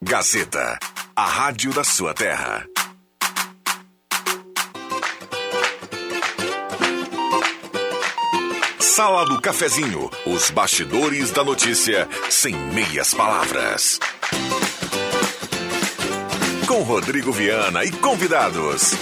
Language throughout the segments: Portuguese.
Gazeta, a rádio da sua terra. Sala do Cafezinho, os bastidores da notícia sem meias palavras. Com Rodrigo Viana e convidados.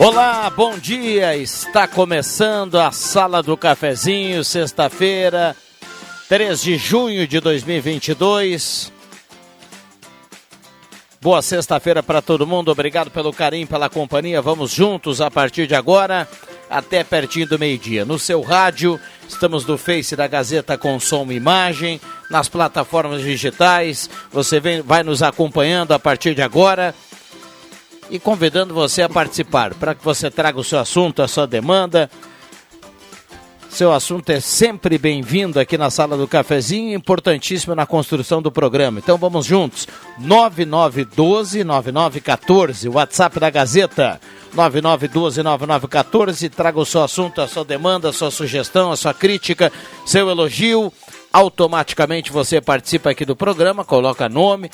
Olá, bom dia. Está começando a Sala do Cafezinho, sexta-feira, 3 de junho de 2022. Boa sexta-feira para todo mundo. Obrigado pelo carinho, pela companhia. Vamos juntos a partir de agora até pertinho do meio-dia. No seu rádio, estamos no Face da Gazeta com som e imagem, nas plataformas digitais. Você vem, vai nos acompanhando a partir de agora e convidando você a participar, para que você traga o seu assunto, a sua demanda. Seu assunto é sempre bem-vindo aqui na sala do cafezinho, importantíssimo na construção do programa. Então vamos juntos. 9912-9914, WhatsApp da Gazeta. 9912-9914. Traga o seu assunto, a sua demanda, a sua sugestão, a sua crítica, seu elogio. Automaticamente você participa aqui do programa, coloca nome,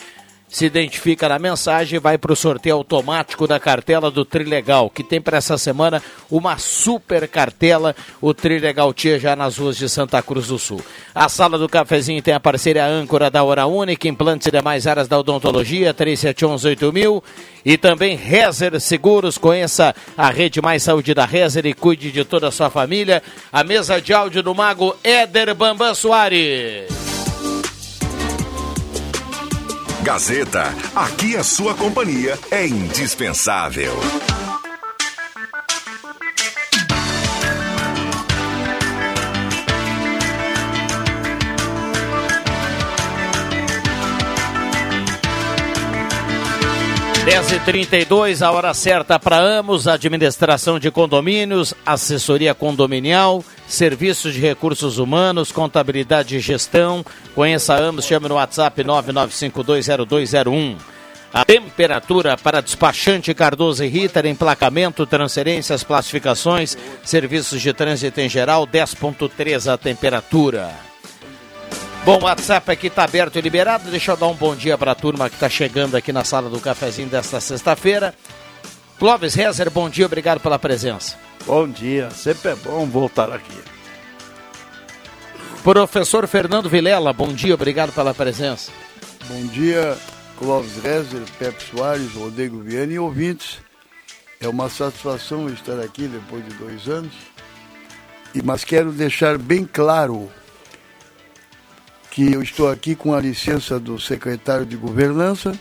se identifica na mensagem e vai para o sorteio automático da cartela do Trilegal, que tem para essa semana uma super cartela, o Trilegal Tia já nas ruas de Santa Cruz do Sul. A sala do cafezinho tem a parceria âncora da Hora Única, implantes e demais áreas da odontologia, 37118000 e também Rezer Seguros, conheça a rede Mais Saúde da Rezer e cuide de toda a sua família. A mesa de áudio do mago Éder Bambam Soares. Gazeta, aqui a sua companhia é indispensável. Dez e trinta e dois, a hora certa para Amos, administração de condomínios, assessoria condominial, serviços de recursos humanos, contabilidade e gestão. Conheça Amos, chame no WhatsApp 99520201. A temperatura para despachante Cardoso e Ritter, emplacamento, transferências, classificações, serviços de trânsito em geral, 10.3 a temperatura. Bom, o WhatsApp aqui está aberto e liberado. Deixa eu dar um bom dia para a turma que está chegando aqui na sala do cafezinho desta sexta-feira. Clóvis Rezer, bom dia, obrigado pela presença. Bom dia, sempre é bom voltar aqui. Professor Fernando Vilela, bom dia, obrigado pela presença. Bom dia, Clóvis Rezer, Pepe Soares, Rodrigo Viana e ouvintes. É uma satisfação estar aqui depois de dois anos. E, mas quero deixar bem claro que eu estou aqui com a licença do secretário de Governança,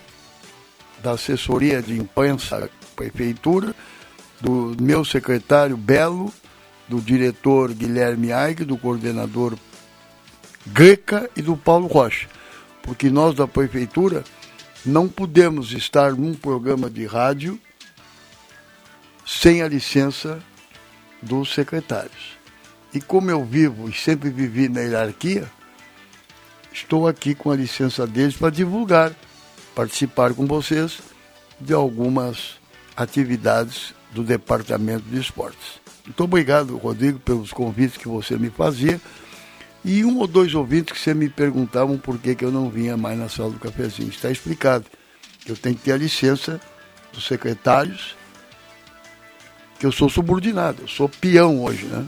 da assessoria de imprensa da Prefeitura, do meu secretário Belo, do diretor Guilherme Aig, do coordenador Greca e do Paulo Rocha. Porque nós da Prefeitura não podemos estar num programa de rádio sem a licença dos secretários. E como eu vivo e sempre vivi na hierarquia, estou aqui com a licença deles para divulgar, participar com vocês de algumas atividades do Departamento de Esportes. Muito obrigado, Rodrigo, pelos convites que você me fazia. E um ou dois ouvintes que você me perguntavam por que, que eu não vinha mais na sala do cafezinho. Está explicado. Eu tenho que ter a licença dos secretários, que eu sou subordinado, eu sou peão hoje, né?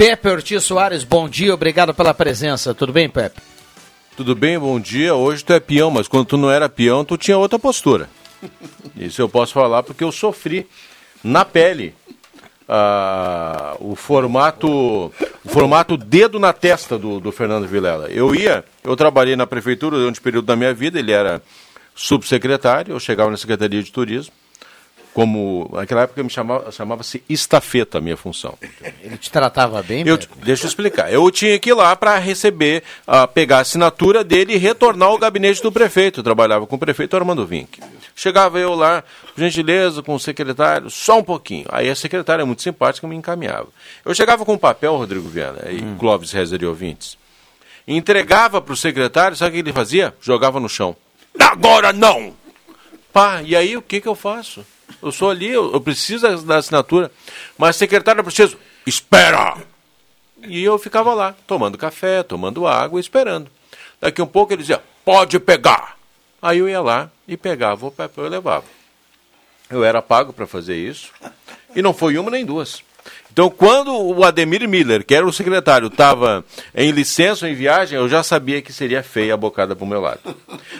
Pepe Ortiz Soares, bom dia, obrigado pela presença. Tudo bem, Pepe? Tudo bem, bom dia. Hoje tu é peão, mas quando tu não era peão, tu tinha outra postura. Isso eu posso falar porque eu sofri na pele ah, o formato o formato dedo na testa do, do Fernando Vilela. Eu ia, eu trabalhei na prefeitura durante o período da minha vida, ele era subsecretário, eu chegava na Secretaria de Turismo, como naquela época me chamava chamava-se estafeta a minha função. Ele te tratava bem? Eu, deixa eu explicar. Eu tinha que ir lá para receber, uh, pegar a assinatura dele e retornar ao gabinete do prefeito. Eu trabalhava com o prefeito Armando Vink. Chegava eu lá, por gentileza, com o secretário, só um pouquinho. Aí a secretária, muito simpática, me encaminhava. Eu chegava com um papel, Rodrigo Viana, e hum. Clóvis Rezer e ouvintes, entregava para o secretário, sabe o que ele fazia? Jogava no chão. Agora não! Pá, e aí o que, que eu faço? Eu sou ali, eu, eu preciso da assinatura. Mas secretário, eu preciso. Espera! E eu ficava lá, tomando café, tomando água, esperando. Daqui um pouco ele dizia, pode pegar. Aí eu ia lá e pegava o papel e levava. Eu era pago para fazer isso. E não foi uma nem duas. Então, quando o Ademir Miller, que era o secretário, estava em licença ou em viagem, eu já sabia que seria feia a bocada para o meu lado.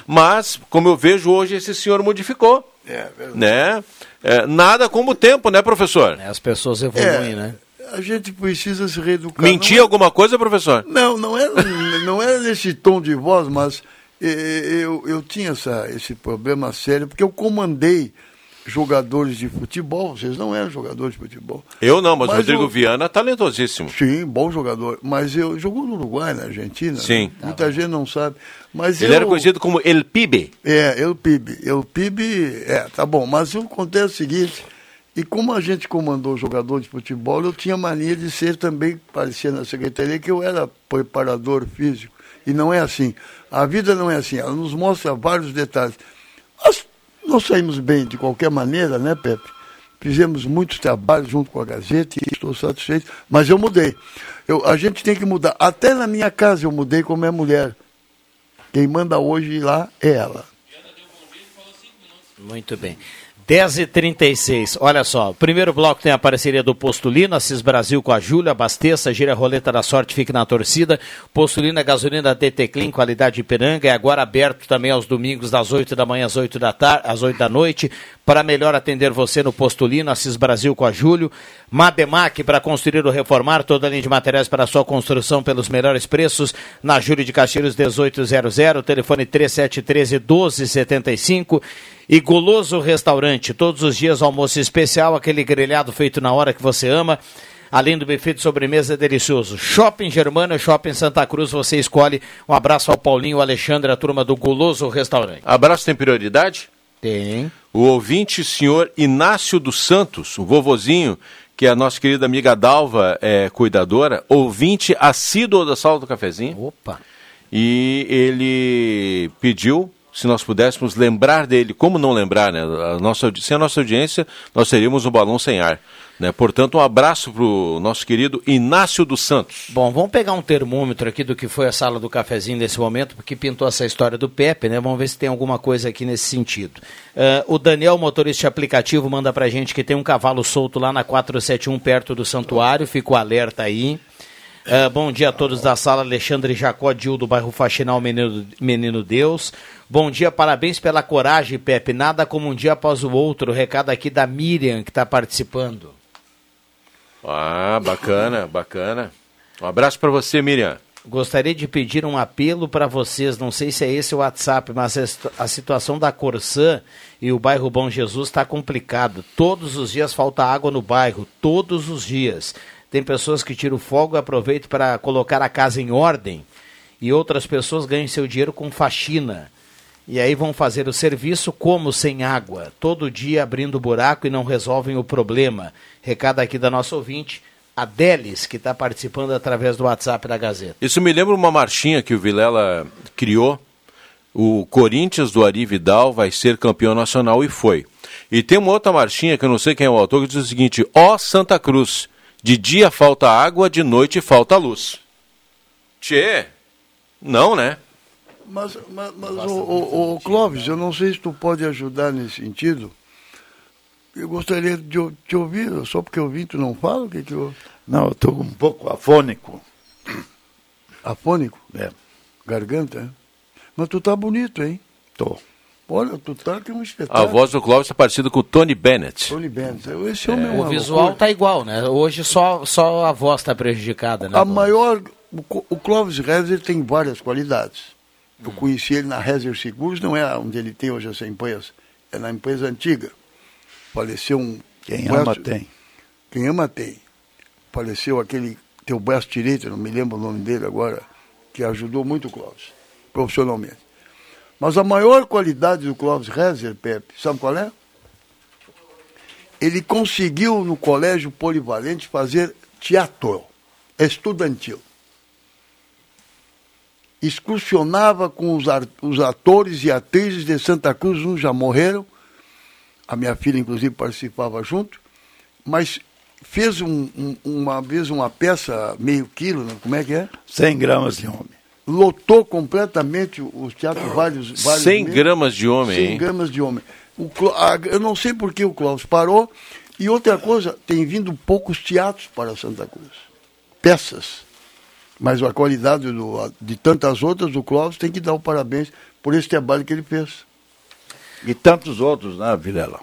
Mas, como eu vejo hoje, esse senhor modificou. É, verdade. Né? É, nada como o tempo, né, professor? É, as pessoas evoluem, é, né? A gente precisa se reeducar. Mentir é... alguma coisa, professor? Não, não era, não era nesse tom de voz, mas eu, eu tinha essa, esse problema sério, porque eu comandei jogadores de futebol, vocês não eram jogadores de futebol. Eu não, mas, mas Rodrigo eu... Viana talentosíssimo. Sim, bom jogador. Mas eu jogou no Uruguai, na Argentina. Sim. Né? Muita gente não sabe. Mas Ele eu... era conhecido como El Pibe. É, El Pibe. El Pibe, é, tá bom. Mas o acontece o seguinte, e como a gente comandou jogador de futebol, eu tinha mania de ser também, parecia na secretaria, que eu era preparador físico. E não é assim. A vida não é assim. Ela nos mostra vários detalhes. Nós nós saímos bem de qualquer maneira, né, Pepe? Fizemos muito trabalho junto com a Gazeta e estou satisfeito, mas eu mudei. Eu, a gente tem que mudar. Até na minha casa eu mudei com minha mulher. Quem manda hoje lá é ela. Muito bem. 10h36, olha só, primeiro bloco tem a parceria do Postulino, Assis Brasil com a Júlia, abasteça, gira a roleta da sorte, fique na torcida, Postulino é gasolina DT Clean, qualidade Ipiranga, é agora aberto também aos domingos das 8 da manhã às 8 da, tarde, às 8 da noite, para melhor atender você no Postulino, Assis Brasil com a Júlio, Mademac para construir ou reformar, toda a linha de materiais para sua construção pelos melhores preços, na Júlio de Castilhos 1800, telefone 3713 1275, e Goloso Restaurante, todos os dias almoço especial, aquele grelhado feito na hora que você ama. Além do buffet de sobremesa delicioso. Shopping Germana, Shopping Santa Cruz, você escolhe. Um abraço ao Paulinho, ao Alexandre, a turma do Goloso Restaurante. Abraço tem prioridade? Tem. O ouvinte, senhor Inácio dos Santos, o vovozinho, que é a nossa querida amiga Dalva é cuidadora, ouvinte assíduo da sala do cafezinho. Opa! E ele pediu se nós pudéssemos lembrar dele, como não lembrar, né? A nossa, sem a nossa audiência, nós teríamos um balão sem ar. Né? Portanto, um abraço para o nosso querido Inácio dos Santos. Bom, vamos pegar um termômetro aqui do que foi a sala do cafezinho nesse momento, porque pintou essa história do Pepe, né? Vamos ver se tem alguma coisa aqui nesse sentido. Uh, o Daniel, motorista aplicativo, manda para gente que tem um cavalo solto lá na 471, perto do santuário. Fica o alerta aí. Uh, bom dia a todos da sala, Alexandre Jacó Dil, do bairro Faxinal Menino, Menino Deus. Bom dia, parabéns pela coragem, Pepe. Nada como um dia após o outro. Recado aqui da Miriam, que está participando. Ah, bacana, bacana. Um abraço para você, Miriam. Gostaria de pedir um apelo para vocês, não sei se é esse o WhatsApp, mas a situação da Corsã e o bairro Bom Jesus está complicado. Todos os dias falta água no bairro, todos os dias. Tem pessoas que tiram fogo e aproveitam para colocar a casa em ordem e outras pessoas ganham seu dinheiro com faxina. E aí vão fazer o serviço como sem água, todo dia abrindo buraco e não resolvem o problema. Recado aqui da nossa ouvinte, Adelis, que está participando através do WhatsApp da Gazeta. Isso me lembra uma marchinha que o Vilela criou. O Corinthians do Ari Vidal vai ser campeão nacional e foi. E tem uma outra marchinha que eu não sei quem é o autor que diz o seguinte: Ó Santa Cruz, de dia falta água, de noite falta luz. Tchê, não, né? Mas, mas, mas o, o, o, Clóvis, eu não sei se tu pode ajudar nesse sentido. Eu gostaria de te ouvir, só porque eu vi, tu não fala? O que que eu... Não, eu estou um pouco afônico. Afônico? É. Garganta? Mas tu tá bonito, hein? Tô. Olha, tu tá que é um espetáculo. A voz do Clóvis está parecida com o Tony Bennett. Tony Bennett. Esse homem é, é O visual loucura. tá igual, né? Hoje só, só a voz está prejudicada, né? A maior... O Clóvis Rezer tem várias qualidades. Eu hum. conheci ele na Rezer Seguros, não é onde ele tem hoje essa empresa. É na empresa antiga. Faleceu um... Quem ama tem. Quem ama tem. Faleceu aquele teu braço direito, não me lembro o nome dele agora, que ajudou muito o Clóvis, profissionalmente. Mas a maior qualidade do Clóvis Rezer, Pepe, sabe qual é? Ele conseguiu no colégio polivalente fazer teatro estudantil. excursionava com os, atores e atrizes de Santa Cruz, uns já morreram, a minha filha inclusive participava junto, mas fez um- um- uma vez uma peça meio quilo, né? como é que é? 100 gramas de homem. Lotou completamente os teatros vários, vários 100 meses. gramas de homem, 100 hein? gramas de homem. O eu não sei por que o Klaus parou. E outra coisa, tem vindo poucos teatros para Santa Cruz. Peças. Mas a qualidade do- de tantas outras, o Klaus tem que dar o parabéns por esse trabalho que ele fez. E tantos outros, né, Vilela?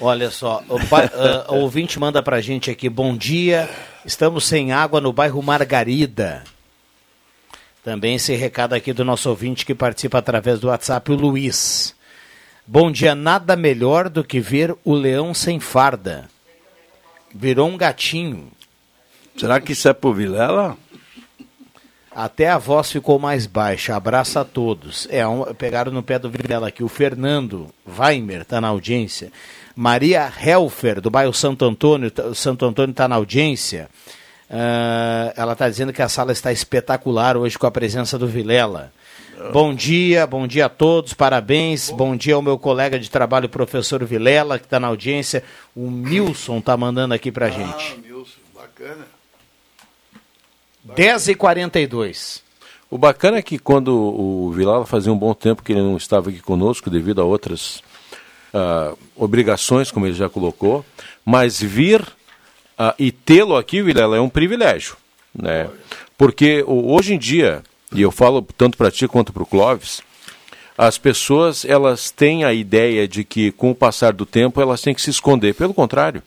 Olha só, o, ba- ah, o ouvinte manda pra gente aqui, bom dia, estamos sem água no bairro Margarida. Também esse recado aqui do nosso ouvinte que participa através do WhatsApp, o Luiz. Bom dia, nada melhor do que ver o leão sem farda. Virou um gatinho. Será que isso é pro Vilela? Até a voz ficou mais baixa. Abraço a todos. É, um- pegaram no pé do Vilela aqui. O Fernando Weimer está na audiência. Maria Helfer, do bairro Santo Antônio. tá- Santo Antônio está na audiência. Ah, ela está dizendo que a sala está espetacular hoje com a presença do Vilela. Bom dia, bom dia a todos, parabéns. Bom dia ao meu colega de trabalho, professor Vilela, que está na audiência. O Milson está mandando aqui para gente. Milson, bacana. 10 e 42 O bacana é que quando o Vilala fazia um bom tempo que ele não estava aqui conosco devido a outras ah, obrigações, como ele já colocou, mas vir ah, e tê-lo aqui, Vilela, é um privilégio, né? Porque hoje em dia, e eu falo tanto para ti quanto para o Clóvis, as pessoas elas têm a ideia de que com o passar do tempo elas têm que se esconder. Pelo contrário,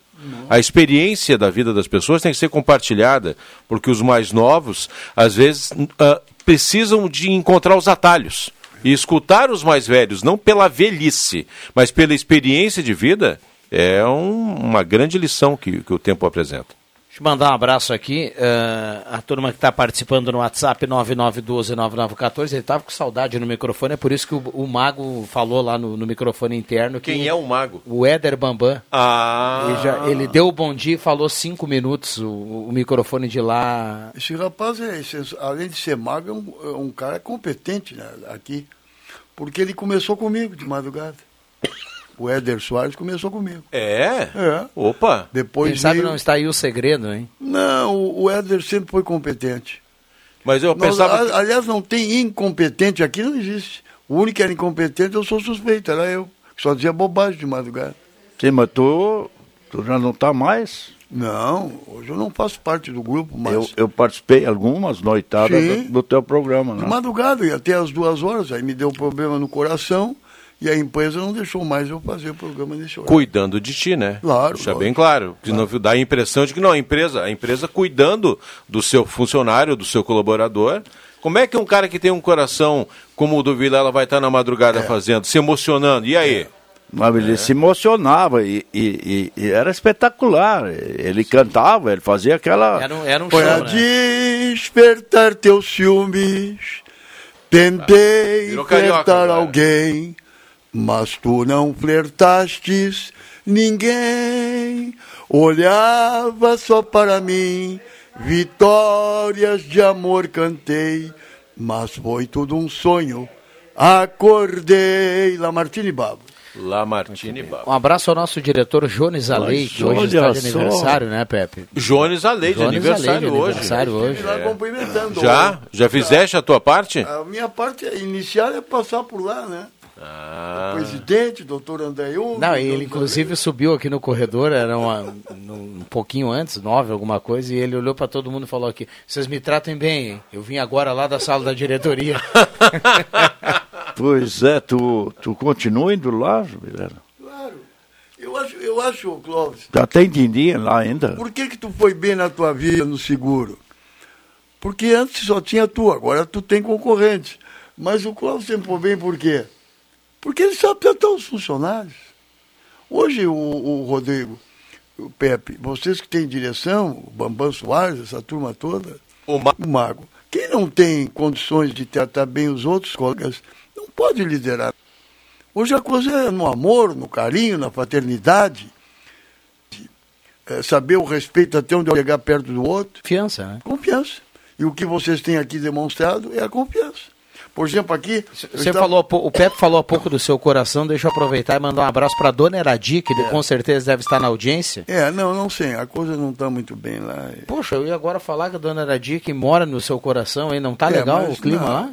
a experiência da vida das pessoas tem que ser compartilhada, porque os mais novos às vezes ah, precisam de encontrar os atalhos e escutar os mais velhos, não pela velhice, mas pela experiência de vida. É um- uma grande lição que, que o tempo apresenta. Deixa eu mandar um abraço aqui. eh, a turma que está participando no WhatsApp 99129914. Ele estava com saudade no microfone, é por isso que o, o Mago falou lá no, no microfone interno. Que o mago? O Éder Bambam. Ah, Ele, já- ele deu o bom dia e falou cinco minutos. O, o microfone de lá. Esse rapaz, é, além de ser mago, é um, é um cara competente né, aqui. Porque ele começou comigo de madrugada. O Éder Soares começou comigo. é? É. Opa! Depois Quem sabe veio- não está aí o segredo, hein? Não, o Éder sempre foi competente. Mas eu Nós, pensava. a- aliás, não tem incompetente aqui, não existe. O único que era incompetente, eu sou suspeito, era eu. que Só dizia bobagem de madrugada. Sim, mas tu, tu já não tá mais? Não, hoje eu não faço parte do grupo, mas. Eu, eu participei algumas noitadas do, do teu programa, De né? madrugada, e até às duas horas, aí me deu problema no coração e a empresa não deixou mais eu fazer o programa nesse horário. cuidando de ti, né? Claro, Deixa lógico. bem claro. Que não dá a impressão de que não, a empresa, a empresa cuidando do seu funcionário, do seu colaborador. Como é que um cara que tem um coração como o do Vilela vai estar na madrugada fazendo, se emocionando? E aí? Mas ele se emocionava e, e- e- e era espetacular. Ele cantava, ele fazia aquela. Era um, era um Foi a show, né? despertar teus ciúmes, tentei agora. alguém, mas tu não flertastes ninguém. Olhava só para mim, vitórias de amor cantei, mas foi tudo um sonho. Acordei, Lamartine Babo. Lamartine Babo. Um abraço ao nosso diretor Jones Alei, que hoje está de só. aniversário, né, Pepe? Jones Alei, de Jones aniversário Alei, hoje. aniversário hoje. Lá cumprimentando. Já? Já fizeste a tua parte? A minha parte inicial é passar por lá, né? Ah, O presidente, doutor André Hugo. Não, ele inclusive subiu aqui no corredor, era uma- um pouquinho antes, nove, alguma coisa, e ele olhou para todo mundo e falou aqui, vocês me tratem bem, hein? Eu vim agora lá da sala da diretoria. Pois é, tu, tu continua indo lá, Vilela? Claro. Eu acho, eu acho, Clóvis, Já tem din-din lá ainda? por que que tu foi bem na tua vida no seguro? Porque antes só tinha tu, agora tu tem concorrente. Mas o Clóvis sempre foi bem por quê? Porque ele sabe tratar os funcionários. Hoje o, o Rodrigo, o Pepe, vocês que têm direção, o Bambam Soares, essa turma toda, o Ma- o mago. Quem não tem condições de tratar bem os outros colegas, não pode liderar. Hoje a coisa é no amor, no carinho, na fraternidade. É saber o respeito até onde chegar perto do outro. Confiança, né? Confiança. E o que vocês têm aqui demonstrado é a confiança. Por exemplo, aqui. Você estava... falou, o Pepe falou há pouco do seu coração, deixa eu aproveitar e mandar um abraço para dona Eradi, que é. com certeza deve estar na audiência. É, não, não sei, a coisa não está muito bem lá. Poxa, eu ia agora falar que a dona Eradi, que mora no seu coração, aí não está é, legal o clima não, lá?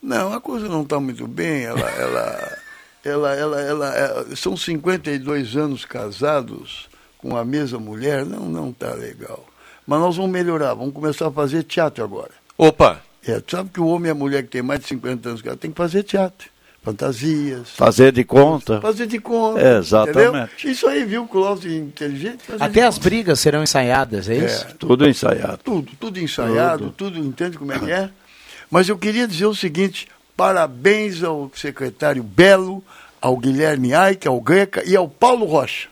Não, a coisa não está muito bem, ela. ela... ela, ela, ela, ela, é, são 52 anos casados com a mesma mulher, não, não está legal. Mas nós vamos melhorar, vamos começar a fazer teatro agora. Opa! É, tu sabe que o homem e a mulher que tem mais de 50 anos tem que fazer teatro. Fantasias. Fazer de conta. Fazer de conta. É, exatamente. Entendeu? Isso aí, viu, Cláudio, inteligente. Até as brigas serão ensaiadas, é isso? É, tudo ensaiado. Tudo, tudo ensaiado, tudo. tudo, entende como é que é? Mas eu queria dizer o seguinte, parabéns ao secretário Belo, ao Guilherme Aike, ao Greca e ao Paulo Rocha.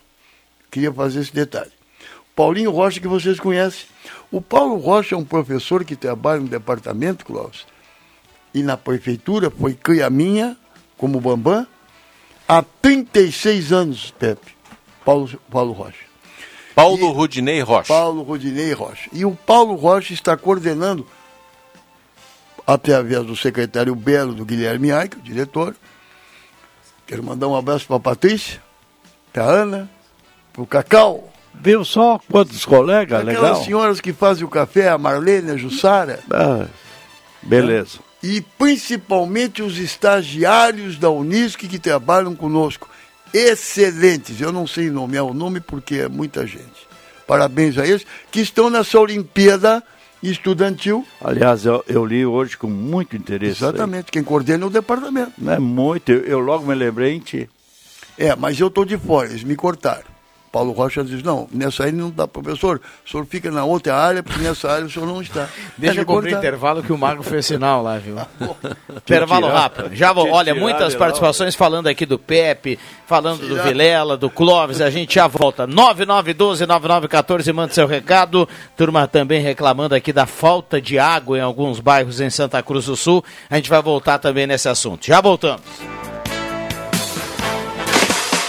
Queria fazer esse detalhe. Paulinho Rocha, que vocês conhecem. O Paulo Rocha é um professor que trabalha no departamento, Clóvis, e na prefeitura, foi cria minha, como Bambam, há 36 anos, Pepe. Paulo, Paulo Rocha. Paulo e, Rudinei Rocha. Paulo Rudinei Rocha. E o Paulo Rocha está coordenando, através do secretário Belo, do Guilherme Aike, o diretor. Quero mandar um abraço para a Patrícia, para a Ana, para o Cacau, Viu só quantos colegas, Aquelas legal. senhoras que fazem o café, a Marlene, a Jussara. Ah, beleza. E principalmente os estagiários da Unisc que trabalham conosco. Excelentes. Eu não sei nomear o nome porque é muita gente. Parabéns a eles que estão nessa Olimpíada estudantil. Aliás, eu, eu li hoje com muito interesse. Exatamente, aí. quem coordena é o departamento. É muito, eu, eu logo me lembrei em ti. É, mas eu estou de fora, eles me cortaram. Paulo Rocha diz, não, nessa área não dá, professor, o senhor fica na outra área, porque nessa área o senhor não está. Deixa eu cumprir intervalo que o Mago fez sinal lá, viu? intervalo tirar, rápido. Já vou, olha, muitas participações falando aqui do Pepe, falando tirar. do Vilela, do Clóvis, a gente já volta. 9912-9914, manda seu recado. Turma também reclamando aqui da falta de água em alguns bairros em Santa Cruz do Sul. A gente vai voltar também nesse assunto. Já voltamos.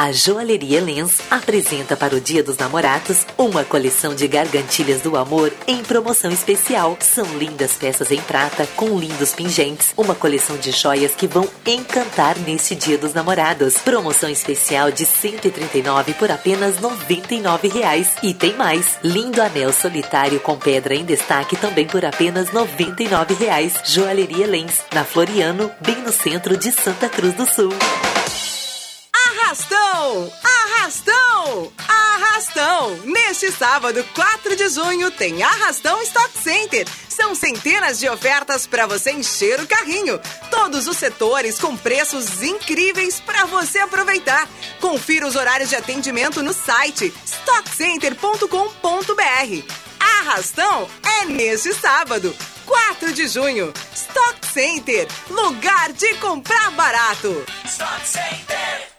A Joalheria Lens apresenta para o Dia dos Namorados uma coleção de gargantilhas do amor em promoção especial. São lindas peças em prata com lindos pingentes, uma coleção de joias que vão encantar neste Dia dos Namorados. Promoção especial de 139 por apenas 99 reais. E tem mais, lindo anel solitário com pedra em destaque também por apenas 99 reais. Joalheria Lens, na Floriano, bem no centro de Santa Cruz do Sul. Arrastão! Arrastão! Arrastão! Neste sábado, 4 de junho, tem Arrastão Stock Center. São centenas de ofertas para você encher o carrinho. Todos os setores com preços incríveis para você aproveitar. Confira os horários de atendimento no site stockcenter.com.br. Arrastão é neste sábado, 4 de junho. Stock Center, lugar de comprar barato. Stock Center.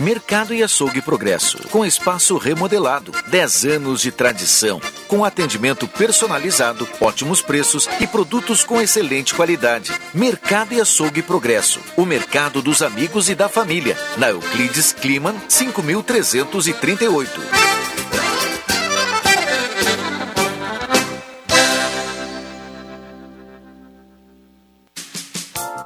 Mercado e Açougue Progresso, com espaço remodelado, 10 anos de tradição, com atendimento personalizado, ótimos preços e produtos com excelente qualidade. Mercado e Açougue Progresso, o mercado dos amigos e da família, na Euclides Kliman 5338.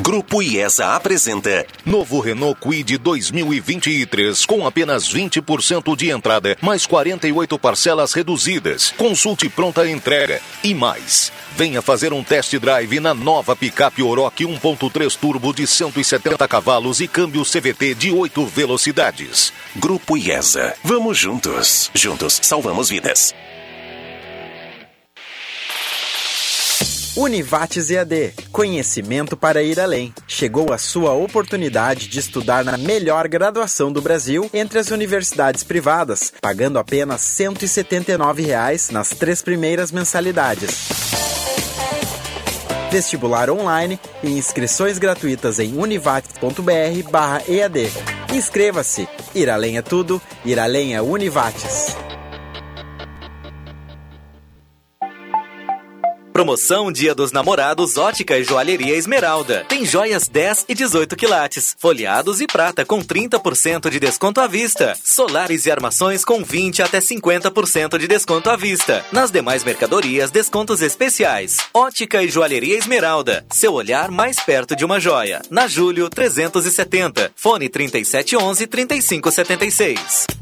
Grupo IESA apresenta Novo Renault Kwid 2023 com apenas 20% de entrada, mais 48 parcelas reduzidas. Consulte pronta entrega e mais. Venha fazer um test drive na nova picape Oroch 1.3 turbo de 170 cavalos e câmbio CVT de 8 velocidades. Grupo IESA. Vamos juntos. Juntos salvamos vidas. Univates EAD. Conhecimento para ir além. Chegou a sua oportunidade de estudar na melhor graduação do Brasil entre as universidades privadas, pagando apenas 179 reais nas três primeiras mensalidades. Vestibular online e inscrições gratuitas em univates.br/ead. Inscreva-se. Ir além é tudo. Ir além é Univates. Promoção Dia dos Namorados Ótica e Joalheria Esmeralda. Tem joias 10 e 18 quilates, folheados e prata com 30% de desconto à vista. Solares e armações com 20 até 50% de desconto à vista. Nas demais mercadorias, descontos especiais. Ótica e Joalheria Esmeralda. Seu olhar mais perto de uma joia. Na Julho 370. Fone 3711 3576.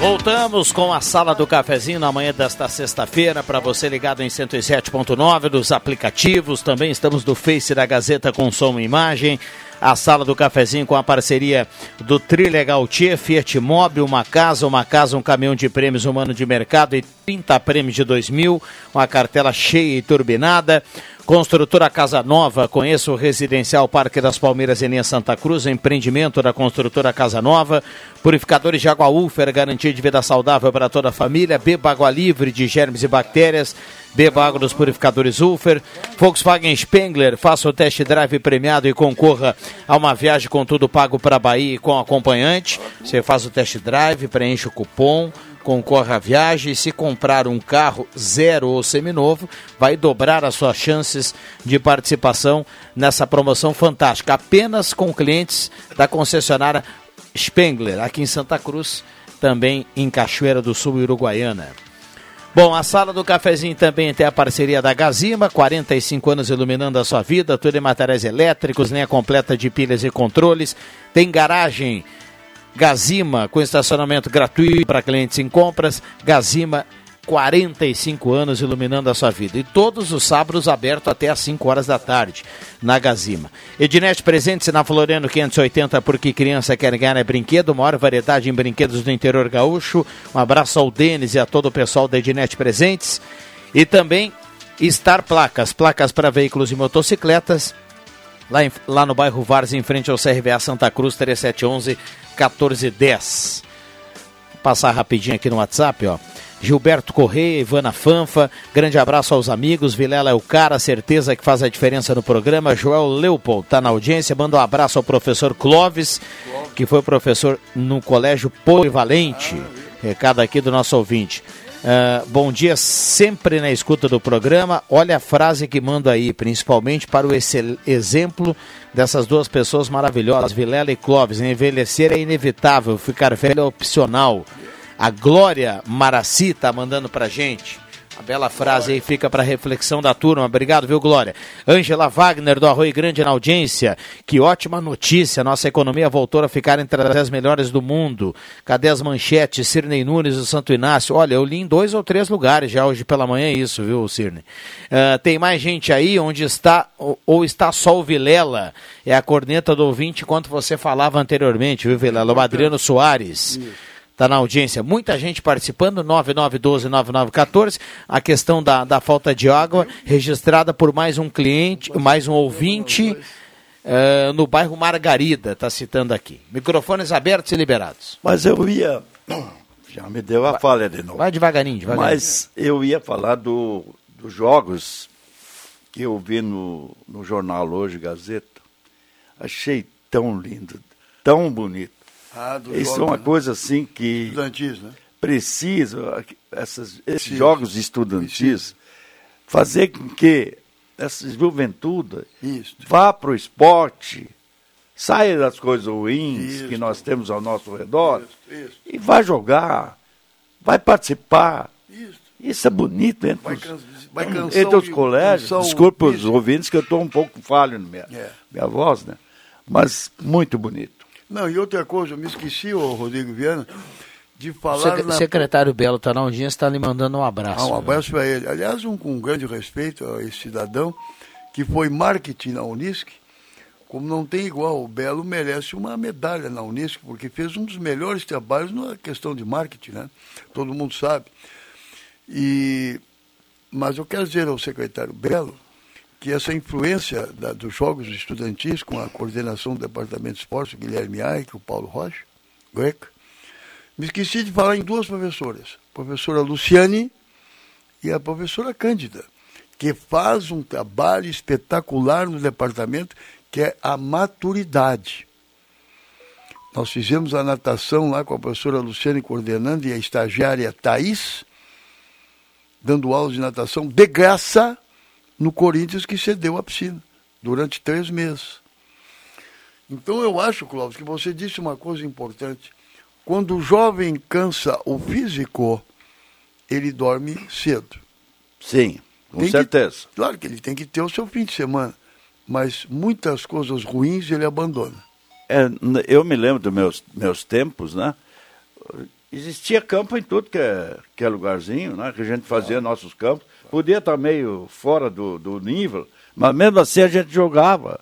Voltamos com a sala do cafezinho na manhã desta sexta-feira para você ligado em 107.9 dos aplicativos. Também estamos do Face da Gazeta com som e imagem. A sala do cafezinho com a parceria do Trilegal Tia, Fiat Mobi, uma casa, uma casa, um caminhão de prêmios humano de mercado e 30 prêmios de 2000, uma cartela cheia e turbinada. Construtora Casa Nova, conheça o Residencial Parque das Palmeiras em linha Santa Cruz, empreendimento da construtora Casa Nova. Purificadores de água Ufer, garantia de vida saudável para toda a família. Beba água livre de germes e bactérias. Beba água dos purificadores Ufer. Volkswagen Spengler, faça o test drive premiado e concorra a uma viagem com tudo pago para Bahia e com acompanhante. Você faz o test drive, preenche o cupom concorre à viagem se comprar um carro zero ou seminovo, vai dobrar as suas chances de participação nessa promoção fantástica, apenas com clientes da concessionária Spengler, aqui em Santa Cruz, também em Cachoeira do Sul, Uruguaiana. Bom, a sala do cafezinho também tem a parceria da Gazima, 45 anos iluminando a sua vida, tudo em materiais elétricos, linha completa de pilhas e controles, tem garagem Gazima, com estacionamento gratuito para clientes em compras. Gazima, 45 anos iluminando a sua vida. E todos os sábados aberto até às 5 horas da tarde, na Gazima. Ednet presente na Floriano 580, porque criança quer ganhar é brinquedo. Maior variedade em brinquedos do interior gaúcho. Um abraço ao Denis e a todo o pessoal da Ednet Presentes. E também Star Placas, placas para veículos e motocicletas. Lá, em, lá no bairro Vars, em frente ao CRVA Santa Cruz, 3711 1410. Vou passar rapidinho aqui no WhatsApp, ó. Gilberto Correia, Ivana Fanfa, grande abraço aos amigos. Vilela é o cara, certeza que faz a diferença no programa. Joel Leopold tá na audiência, manda um abraço ao professor Clóvis, que foi professor no Colégio Polivalente. Recado aqui do nosso ouvinte. Uh, bom dia, sempre na escuta do programa. Olha a frase que mando aí, principalmente para o exemplo dessas duas pessoas maravilhosas, Vilela e Clóvis. Envelhecer é inevitável, ficar velho é opcional. A Glória Maraci está mandando pra gente. A bela frase aí fica para reflexão da turma. Obrigado, viu, Glória? Ângela Wagner, do Arroio Grande na audiência. Que ótima notícia. Nossa economia voltou a ficar entre as melhores do mundo. Cadê as manchetes? Sirnei Nunes do Santo Inácio. Olha, eu li em dois ou três lugares já hoje pela manhã isso, viu, Sirnei? Uh, tem mais gente aí onde está, ou, ou, está só o Vilela. É a corneta do ouvinte enquanto você falava anteriormente, viu, Vilela? O Adriano Soares. Isso está na audiência. Muita gente participando, 9912-9914. A questão da, da falta de água, registrada por mais um cliente, mais um ouvinte uh, no bairro Margarida, está citando aqui. Microfones abertos e liberados. Mas eu ia. Já me deu a falha de novo. Vai devagarinho, devagarinho. Mas eu ia falar do, dos jogos que eu vi no, no jornal hoje, Gazeta, achei tão lindo, tão bonito. Ah, Isso é uma né? coisa assim que Estudantis, né? precisa, essas, esses Sim. jogos estudantis, fazer com que essa juventude Isso. vá para o esporte, saia das coisas ruins Isso. que nós temos ao nosso redor Isso. e vai jogar, vai participar. Isso. É bonito entre, Vai os, vai entre os o- colégios. o Desculpa os ouvintes que eu estou um pouco falho na minha, É. minha voz, né? Mas muito bonito. Não, e outra coisa, eu me esqueci, ô Rodrigo Viana, de O falar secre- na... secretário Belo Tanaldinha está lhe mandando um abraço. Ah, um abraço para ele. Aliás, um, com grande respeito a esse cidadão, que foi marketing na Unisc, como não tem igual, o Belo merece uma medalha na Unisc, porque fez um dos melhores trabalhos na questão de marketing, né? Todo mundo sabe. E, mas eu quero dizer ao secretário Belo que essa influência da- dos jogos estudantis com a coordenação do Departamento de Esportes, Guilherme Aike, o Paulo Rocha, Greca, me esqueci de falar em duas professoras, a professora Luciane e a professora Cândida, que faz um trabalho espetacular no departamento, que é a maturidade. Nós fizemos a natação lá com a professora Luciane coordenando e a estagiária Thaís, dando aula de natação de graça no Corinthians que cedeu a piscina durante três meses. Então eu acho, Clóvis, que você disse uma coisa importante. Quando o jovem cansa o físico, ele dorme cedo. Sim, com Tem que- certeza. claro que ele tem que ter o seu fim de semana, mas muitas coisas ruins ele abandona. É, eu me lembro dos meus, meus tempos, né? Existia campo em tudo que é, que é lugarzinho, né? Que a gente fazia nossos campos. Podia estar meio fora do, do nível, mas mesmo assim a gente jogava.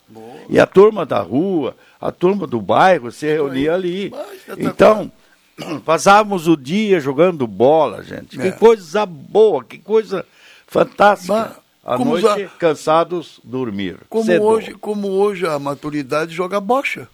E a turma da rua, a turma do bairro se reunia ali. Então, passávamos o dia jogando bola, gente. É. Que coisa boa, que coisa fantástica. À como noite, já- cansados, dormir. Como Cedo. hoje, como hoje a maturidade joga bocha.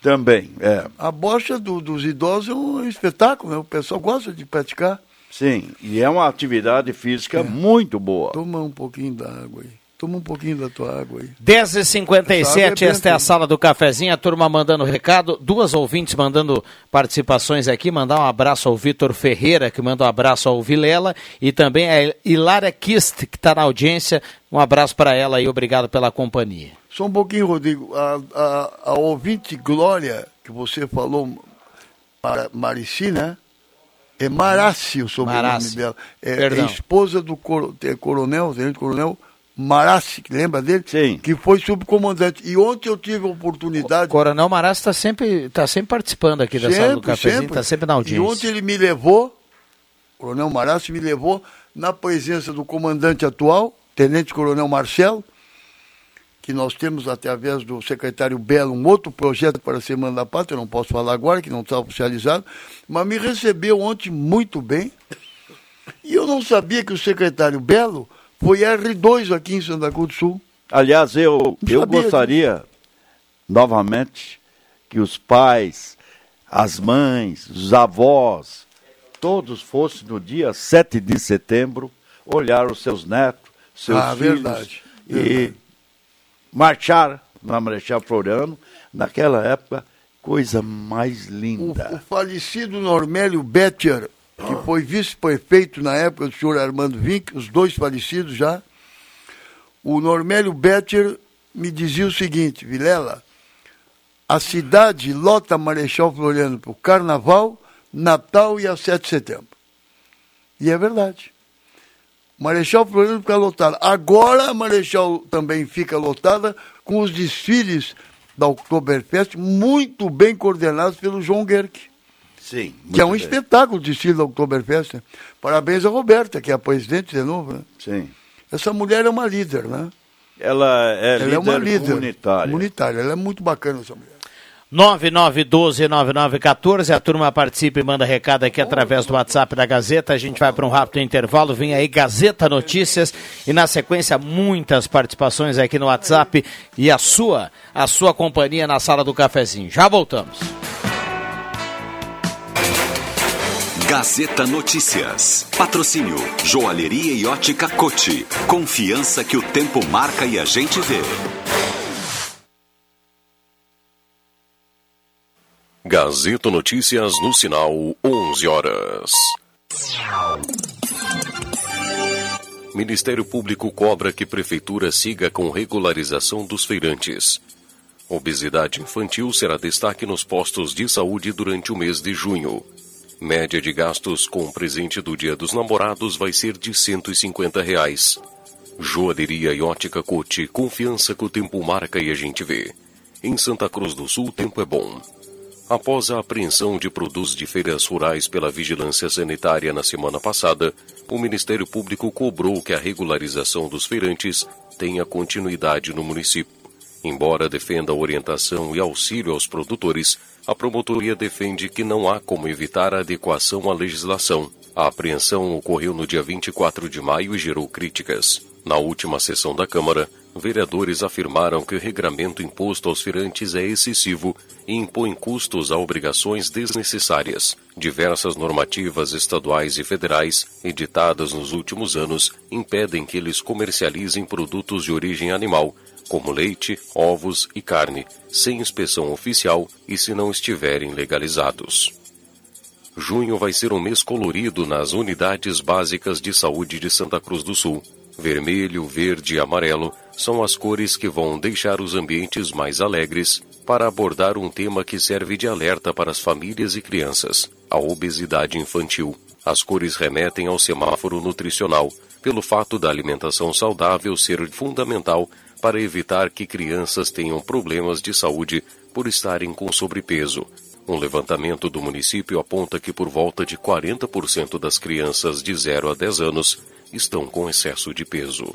Também, é. A bocha do- dos idosos é um espetáculo, né? o pessoal gosta de praticar. Sim, e é uma atividade física muito boa. Toma um pouquinho da água aí. Toma um pouquinho da tua água aí. 10h57, Essa esta é a é sala do cafezinho, a turma mandando recado, duas ouvintes mandando participações aqui, mandar um abraço ao Vitor Ferreira, que manda um abraço ao Vilela, e também a Hilária Kist, que está na audiência, um abraço para ela e obrigado pela companhia. Só um pouquinho, Rodrigo. A, a, a ouvinte Glória, que você falou, Mar, Marici, né? É Marassi o sobrenome Marassi. dela. É, é Perdão. esposa do coro- é, coronel, tenente coronel Marassi, que lembra dele? Sim. Que foi subcomandante. E ontem eu tive a oportunidade. Coronel Marassi está sempre, tá sempre participando aqui da sala do cafezinho, está sempre na E audiência. ontem ele me levou, o coronel Marassi me levou na presença do comandante atual, tenente coronel Marcelo, que nós temos através do secretário Belo um outro projeto para a Semana da Pátria, eu não posso falar agora, que não está oficializado, mas me recebeu ontem muito bem. E eu não sabia que o secretário Belo foi R2 aqui em Santa Cruz do Sul. Aliás, eu, eu gostaria, novamente, que os pais, as mães, os avós, todos fossem no dia 7 de setembro olhar os seus netos, seus Ah, filhos verdade, e. marchar na Marechal Floriano. Naquela época, coisa mais O, linda. o falecido Normélio Betcher, que foi vice-prefeito na época do senhor Armando Vink, os dois falecidos já, o Normélio Betcher me dizia o seguinte, Vilela, a cidade lota Marechal Floriano para o Carnaval, Natal e a 7 de setembro. E é verdade. Marechal Floriano fica lotada. Agora a Marechal também fica lotada com os desfiles da Oktoberfest muito bem coordenados pelo João Gerck. Sim. Que é um bem. espetáculo de desfile da Oktoberfest. né? Parabéns a Roberta, que é a presidente de novo. Né? Sim. Essa mulher é uma líder, né? Ela é, ela líder, é uma líder comunitária. comunitária. Ela é muito bacana, essa mulher. 9912-9914, a turma participa e manda recado aqui através do WhatsApp da Gazeta. A gente vai para um rápido intervalo. Vem aí Gazeta Notícias e na sequência muitas participações aqui no WhatsApp e a sua, a sua companhia na sala do cafezinho. Já voltamos. Gazeta Notícias. Patrocínio Joalheria e Ótica Cote. Confiança que o tempo marca e a gente vê. Gazeta Notícias no sinal 11 horas. Ministério Público cobra que Prefeitura siga com regularização dos feirantes. Obesidade infantil será destaque nos postos de saúde durante o mês de junho. Média de gastos com presente do Dia dos Namorados vai ser de 150 reais. Joalheria e ótica Cote, confiança que o tempo marca e a gente vê. Em Santa Cruz do Sul, o tempo é bom. Após a apreensão de produtos de feiras rurais pela Vigilância Sanitária na semana passada, o Ministério Público cobrou que a regularização dos feirantes tenha continuidade no município. Embora defenda orientação e auxílio aos produtores, a promotoria defende que não há como evitar a adequação à legislação. A apreensão ocorreu no dia 24 de maio e gerou críticas. Na última sessão da Câmara, vereadores afirmaram que o regramento imposto aos feirantes é excessivo e impõe custos a obrigações desnecessárias. Diversas normativas estaduais e federais, editadas nos últimos anos, impedem que eles comercializem produtos de origem animal, como leite, ovos e carne, sem inspeção oficial e se não estiverem legalizados. Junho vai ser um mês colorido nas unidades básicas de saúde de Santa Cruz do Sul. Vermelho, verde e amarelo são as cores que vão deixar os ambientes mais alegres para abordar um tema que serve de alerta para as famílias e crianças: a obesidade infantil. As cores remetem ao semáforo nutricional, pelo fato da alimentação saudável ser fundamental para evitar que crianças tenham problemas de saúde por estarem com sobrepeso. Um levantamento do município aponta que por volta de 40% das crianças de 0 a 10 anos estão com excesso de peso.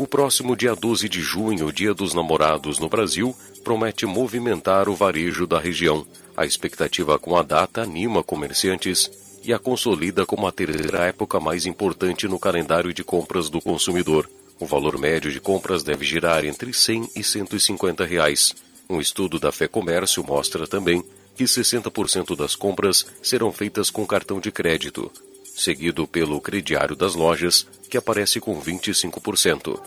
O próximo dia 12 de junho, Dia dos Namorados no Brasil, promete movimentar o varejo da região. A expectativa com a data anima comerciantes e a consolida como a terceira época mais importante no calendário de compras do consumidor. O valor médio de compras deve girar entre 100 e 150 reais. Um estudo da Fé Comércio mostra também que 60% das compras serão feitas com cartão de crédito, seguido pelo crediário das lojas, que aparece com 25%.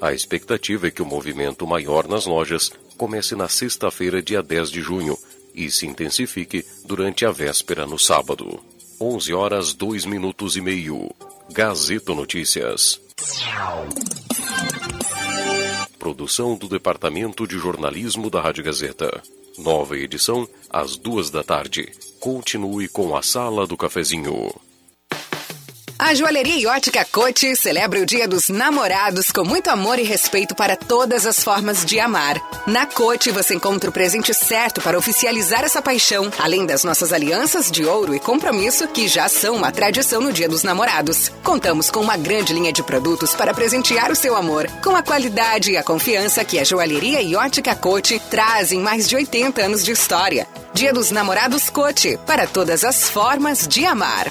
A expectativa é que o movimento maior nas lojas comece na sexta-feira, dia 10 de junho, e se intensifique durante a véspera no sábado. 11 horas 2 minutos e meio. Gazeta Notícias. Produção do Departamento de Jornalismo da Rádio Gazeta. Nova edição, às duas da tarde. Continue com a Sala do Cafezinho. A Joalheria e Ótica Cote celebra o Dia dos Namorados com muito amor e respeito para todas as formas de amar. Na Cote você encontra o presente certo para oficializar essa paixão, além das nossas alianças de ouro e compromisso que já são uma tradição no Dia dos Namorados. Contamos com uma grande linha de produtos para presentear o seu amor, com a qualidade e a confiança que a Joalheria e Ótica Cote trazem mais de 80 anos de história. Dia dos Namorados Cote, para todas as formas de amar.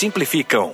simplificam.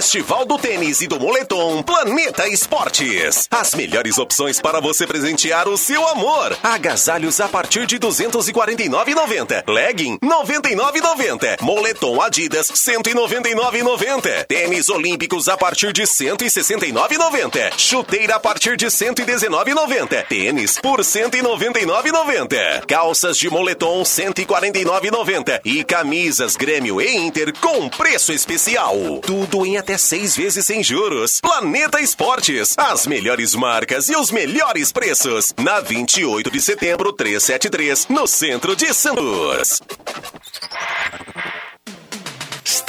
Festival do Tênis e do Moletom Planeta Esportes. As melhores opções para você presentear o seu amor. Agasalhos a partir de 249,90. Legging 99,90. Moletom Adidas 199,90. Tênis olímpicos a partir de 169,90. Chuteira a partir de 119,90. Tênis por 199,90. Calças de moletom 149,90 e camisas Grêmio e Inter com preço especial. Tudo em até seis vezes sem juros. Planeta Esportes, as melhores marcas e os melhores preços. Na 28 de setembro 373, no centro de Santos.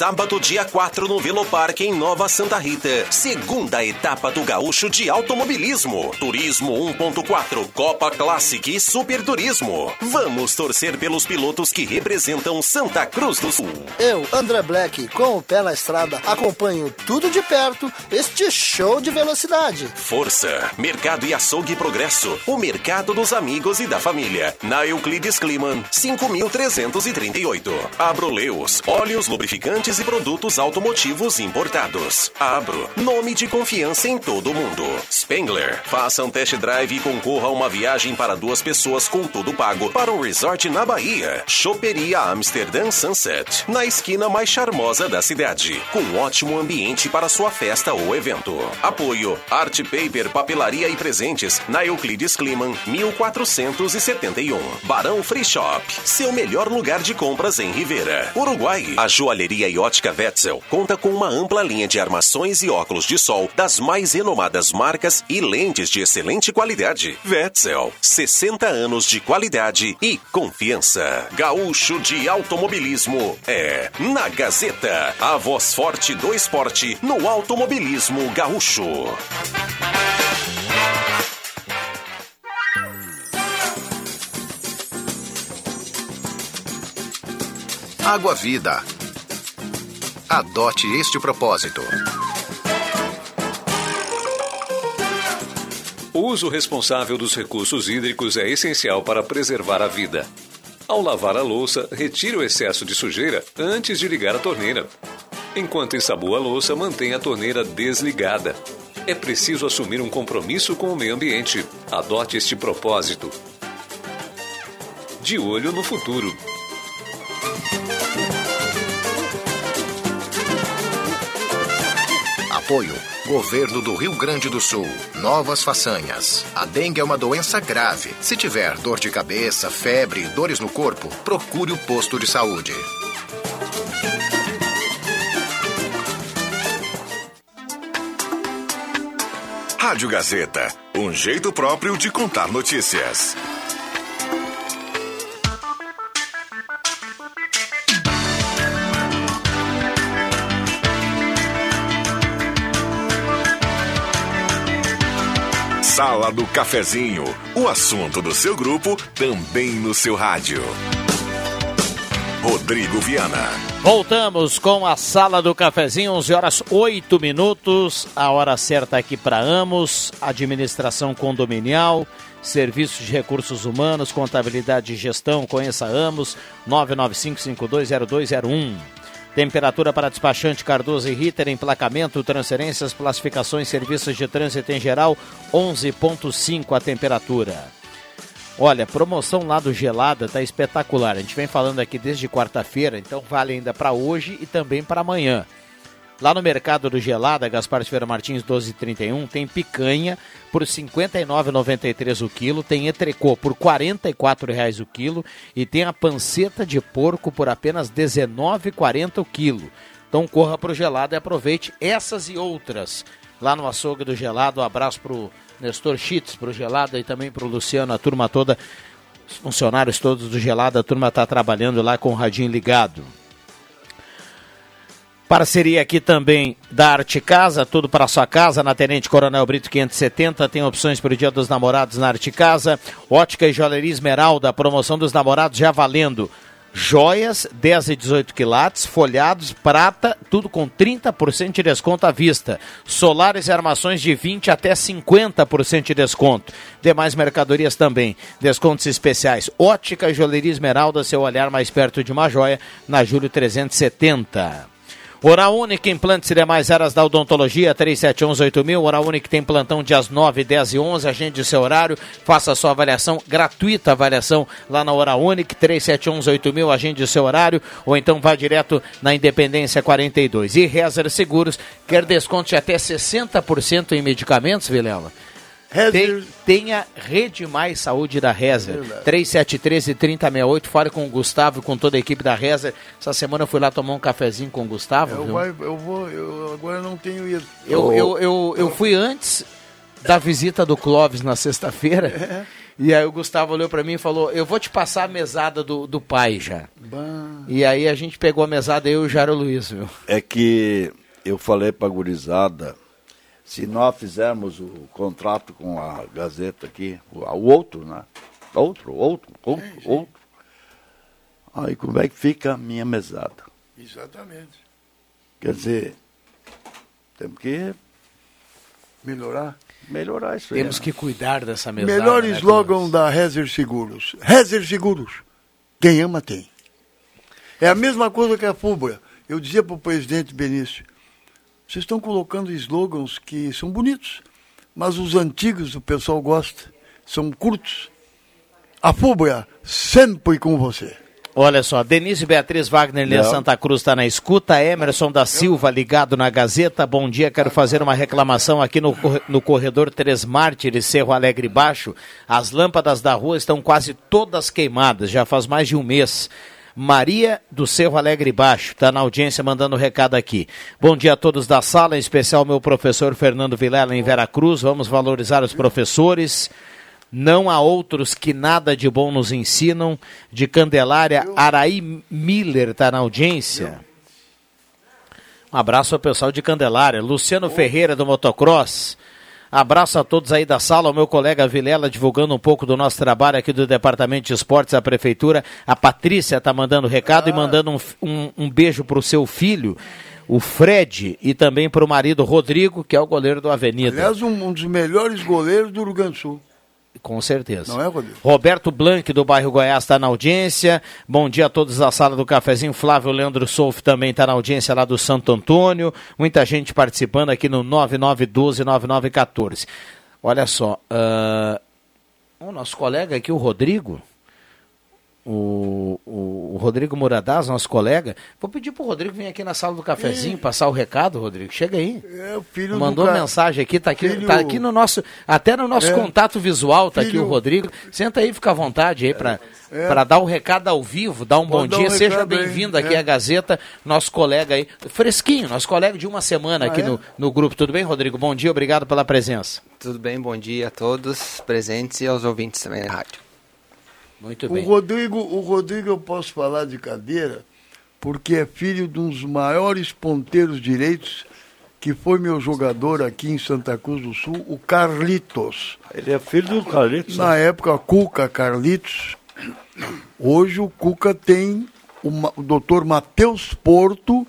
Sábado, dia 4, no Veloparque, em Nova Santa Rita. Segunda etapa do Gaúcho de Automobilismo. Turismo 1.4, Copa Classic e Super Turismo. Vamos torcer pelos pilotos que representam Santa Cruz do Sul. Eu, André Black, com o pé na estrada, acompanho tudo de perto este show de velocidade. Força, Mercado e Açougue Progresso. O mercado dos amigos e da família. Na Euclides Kliman, 5.338. Abroleus, óleos lubrificantes e produtos automotivos importados. Abro, nome de confiança em todo mundo. Spengler, faça um test drive e concorra a uma viagem para duas pessoas com tudo pago para um resort na Bahia. Choperia Amsterdam Sunset, na esquina mais charmosa da cidade, com ótimo ambiente para sua festa ou evento. Apoio Art Paper, papelaria e presentes na Euclides Kliman, 1471. Barão Free Shop, seu melhor lugar de compras em Rivera. Uruguai, a joalheria e ótica Wetzel conta com uma ampla linha de armações e óculos de sol das mais renomadas marcas e lentes de excelente qualidade. Wetzel, 60 anos de qualidade e confiança. Gaúcho de automobilismo é na Gazeta, a voz forte do esporte no automobilismo gaúcho. Água Vida. Adote este propósito. O uso responsável dos recursos hídricos é essencial para preservar a vida. Ao lavar a louça, retire o excesso de sujeira antes de ligar a torneira. Enquanto ensabua a louça, mantenha a torneira desligada. É preciso assumir um compromisso com o meio ambiente. Adote este propósito. De olho no futuro. Apoio. Governo do Rio Grande do Sul. Novas façanhas. A dengue é uma doença grave. Se tiver dor de cabeça, febre, dores no corpo, procure o posto de saúde. Rádio Gazeta, um jeito próprio de contar notícias. Sala do Cafezinho, o assunto do seu grupo também no seu rádio. Rodrigo Viana. Voltamos com a Sala do Cafezinho, 11 horas 8 minutos, a hora certa aqui para Amos, administração condominial, serviços de recursos humanos, contabilidade e gestão, conheça Amos, 995520201. Temperatura para despachante Cardoso e Ritter, emplacamento, transferências, classificações, serviços de trânsito em geral, 11.5 a temperatura. Olha, promoção lá do Gelada tá espetacular. A gente vem falando aqui desde quarta-feira, então vale ainda para hoje e também para amanhã. Lá no mercado do Gelada, Gaspar Silveira Martins 12,31, tem picanha por R$ 59,93 o quilo, tem entrecô por 44 reais o quilo e tem a panceta de porco por apenas R$ 19,40 o quilo. Então corra para o Gelada e aproveite essas e outras. Lá no açougue do Gelado, um abraço para o Nestor Chitz, para o Gelada e também para o Luciano, a turma toda, os funcionários todos do Gelada, a turma está trabalhando lá com o radinho ligado. Parceria aqui também da Arte Casa, tudo para sua casa, na Tenente Coronel Brito 570, tem opções para o Dia dos Namorados na Arte Casa. Ótica e Joalheria Esmeralda, promoção dos namorados já valendo. Joias, 10 e 18 quilates, folhados, prata, tudo com 30% de desconto à vista. Solares e armações de 20 até 50% de desconto. Demais mercadorias também. Descontos especiais. Ótica e Joalheria Esmeralda, seu olhar mais perto de uma joia, na Júlio 370. Oral Única, implantes e demais áreas da odontologia, 3711-8000. Oral Única tem plantão dias 9, 10 e 11. Agende o seu horário, faça sua avaliação, gratuita avaliação lá na Oral Única, 3711-8000. Agende o seu horário ou então vá direto na Independência 42. E Rezer Seguros, quer desconto de até 60% em medicamentos, Vilela? Tem, tenha Rede Mais Saúde da Rezer. 3713 3068. Fale com o Gustavo e com toda a equipe da Rezer. Essa semana eu fui lá tomar um cafezinho com o Gustavo. Eu, viu? vai, eu vou, eu agora não tenho ido. Eu, eu, eu, eu fui antes da visita do Clóvis na sexta-feira. É. E aí o Gustavo olhou para mim e falou: Eu vou te passar a mesada do, do pai já. Bah. E aí a gente pegou a mesada, eu e o Jairo Luiz, viu? É que eu falei pra gurizada, se nós fizermos o contrato com a Gazeta aqui, o, o outro, né? Outro, outro, outro, outro. Aí como é que fica a minha mesada? Exatamente. Quer dizer, temos que Melhorar. melhorar isso aí. Temos né? que cuidar dessa mesada. Melhor né, slogan da Rezer Seguros. Rezer Seguros. Quem ama tem. É a mesma coisa que a FUBRA. Eu dizia para o presidente Benício, vocês estão colocando slogans que são bonitos, mas os antigos o pessoal gosta, são curtos. A FUBRA sempre com você. Olha só, Denise Beatriz Wagner Não. Santa Cruz está na escuta, Emerson da Silva ligado na Gazeta. Bom dia, quero fazer uma reclamação aqui no, no corredor Três Mártires, Cerro Alegre Baixo. As lâmpadas da rua estão quase todas queimadas, já faz mais de um mês. Maria do Cerro Alegre Baixo, está na audiência mandando recado aqui. Bom dia a todos da sala, em especial meu professor Fernando Vilela em Veracruz. Vamos valorizar os professores. Não há outros que nada de bom nos ensinam. De Candelária, Araí Miller está na audiência. Um abraço ao pessoal de Candelária. Luciano Ferreira do Motocross. Abraço a todos aí da sala, ao meu colega Vilela divulgando um pouco do nosso trabalho aqui do Departamento de Esportes da Prefeitura. A Patrícia está mandando recado e mandando um, um, um beijo para o seu filho, o Fred, e também para o marido Rodrigo, que é o goleiro do Avenida. Aliás, um, um dos melhores goleiros do Grande do Sul. Com certeza. Não é, Rodrigo? Roberto Blanc, do bairro Goiás, está na audiência. Bom dia a todos da sala do cafezinho. Flávio Leandro Solf também está na audiência lá do Santo Antônio. Muita gente participando aqui no 9912-9914. Olha só, ah, o nosso colega aqui, o Rodrigo, o, o, o Rodrigo Muradaz, nosso colega. Vou pedir pro Rodrigo vir aqui na sala do cafezinho, passar o recado, Rodrigo. Chega aí. É o filho Mandou do mensagem aqui, tá aqui, Filho- tá aqui no nosso, até no nosso É. contato visual, tá aqui Filho- o Rodrigo. Senta aí, fica à vontade aí para É. para dar o recado ao vivo, dar um Pode bom dar dia. um Seja bem-vindo aqui é. à Gazeta, nosso colega aí, fresquinho, nosso colega de uma semana Ah, aqui é? no, no grupo. Tudo bem, Rodrigo? Bom dia, obrigado pela presença. Tudo bem, bom dia a todos presentes e aos ouvintes também da rádio. Muito O Rodrigo, o Rodrigo eu posso falar de cadeira, porque é filho de um dos maiores ponteiros direitos, que foi meu jogador aqui em Santa Cruz do Sul, o Carlitos. Ele é filho do Carlitos. Na época, Cuca Carlitos. Hoje o Cuca tem o, doutor Matheus Porto,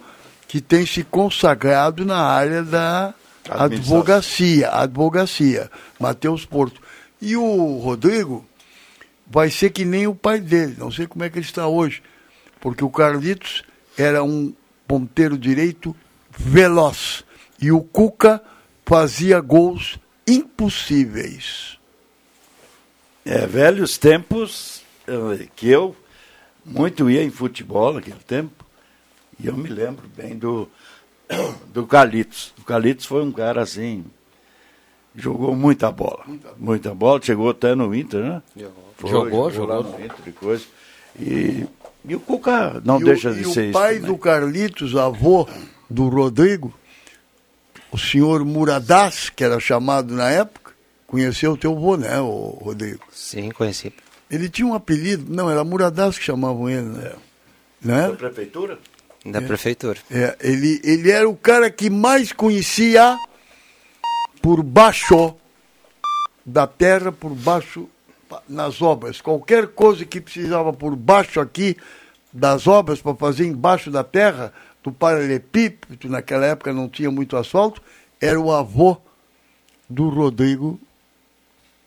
que tem se consagrado na área da advocacia. Advocacia. Matheus Porto. E o Rodrigo vai ser que nem o pai dele. Não sei como é que ele está hoje. Porque o Carlitos era um ponteiro direito veloz. E o Cuca fazia gols impossíveis. É, velhos tempos eh, que eu muito ia em futebol naquele tempo. E eu me lembro bem do do Calitos. O Calitos foi um cara assim, jogou muita bola. Muita bola, chegou até no Inter, né? Foi, Jogou, lá jogou. no Inter e coisa. E, e o Cuca não E o- deixa de e ser o isso. pai também. do Carlitos, avô do Rodrigo, o senhor Muradas, que era chamado na época, conheceu o teu avô, né, o Rodrigo? Sim, conheci. Ele tinha um apelido, não, era Muradas que chamavam ele, né? né? Da prefeitura? Da É. prefeitura. É, ele, ele era o cara que mais conhecia por baixo da terra, por baixo nas obras. Qualquer coisa que precisava por baixo aqui das obras para fazer embaixo da terra, do paralelepípedo, naquela época não tinha muito asfalto, era o avô do Rodrigo.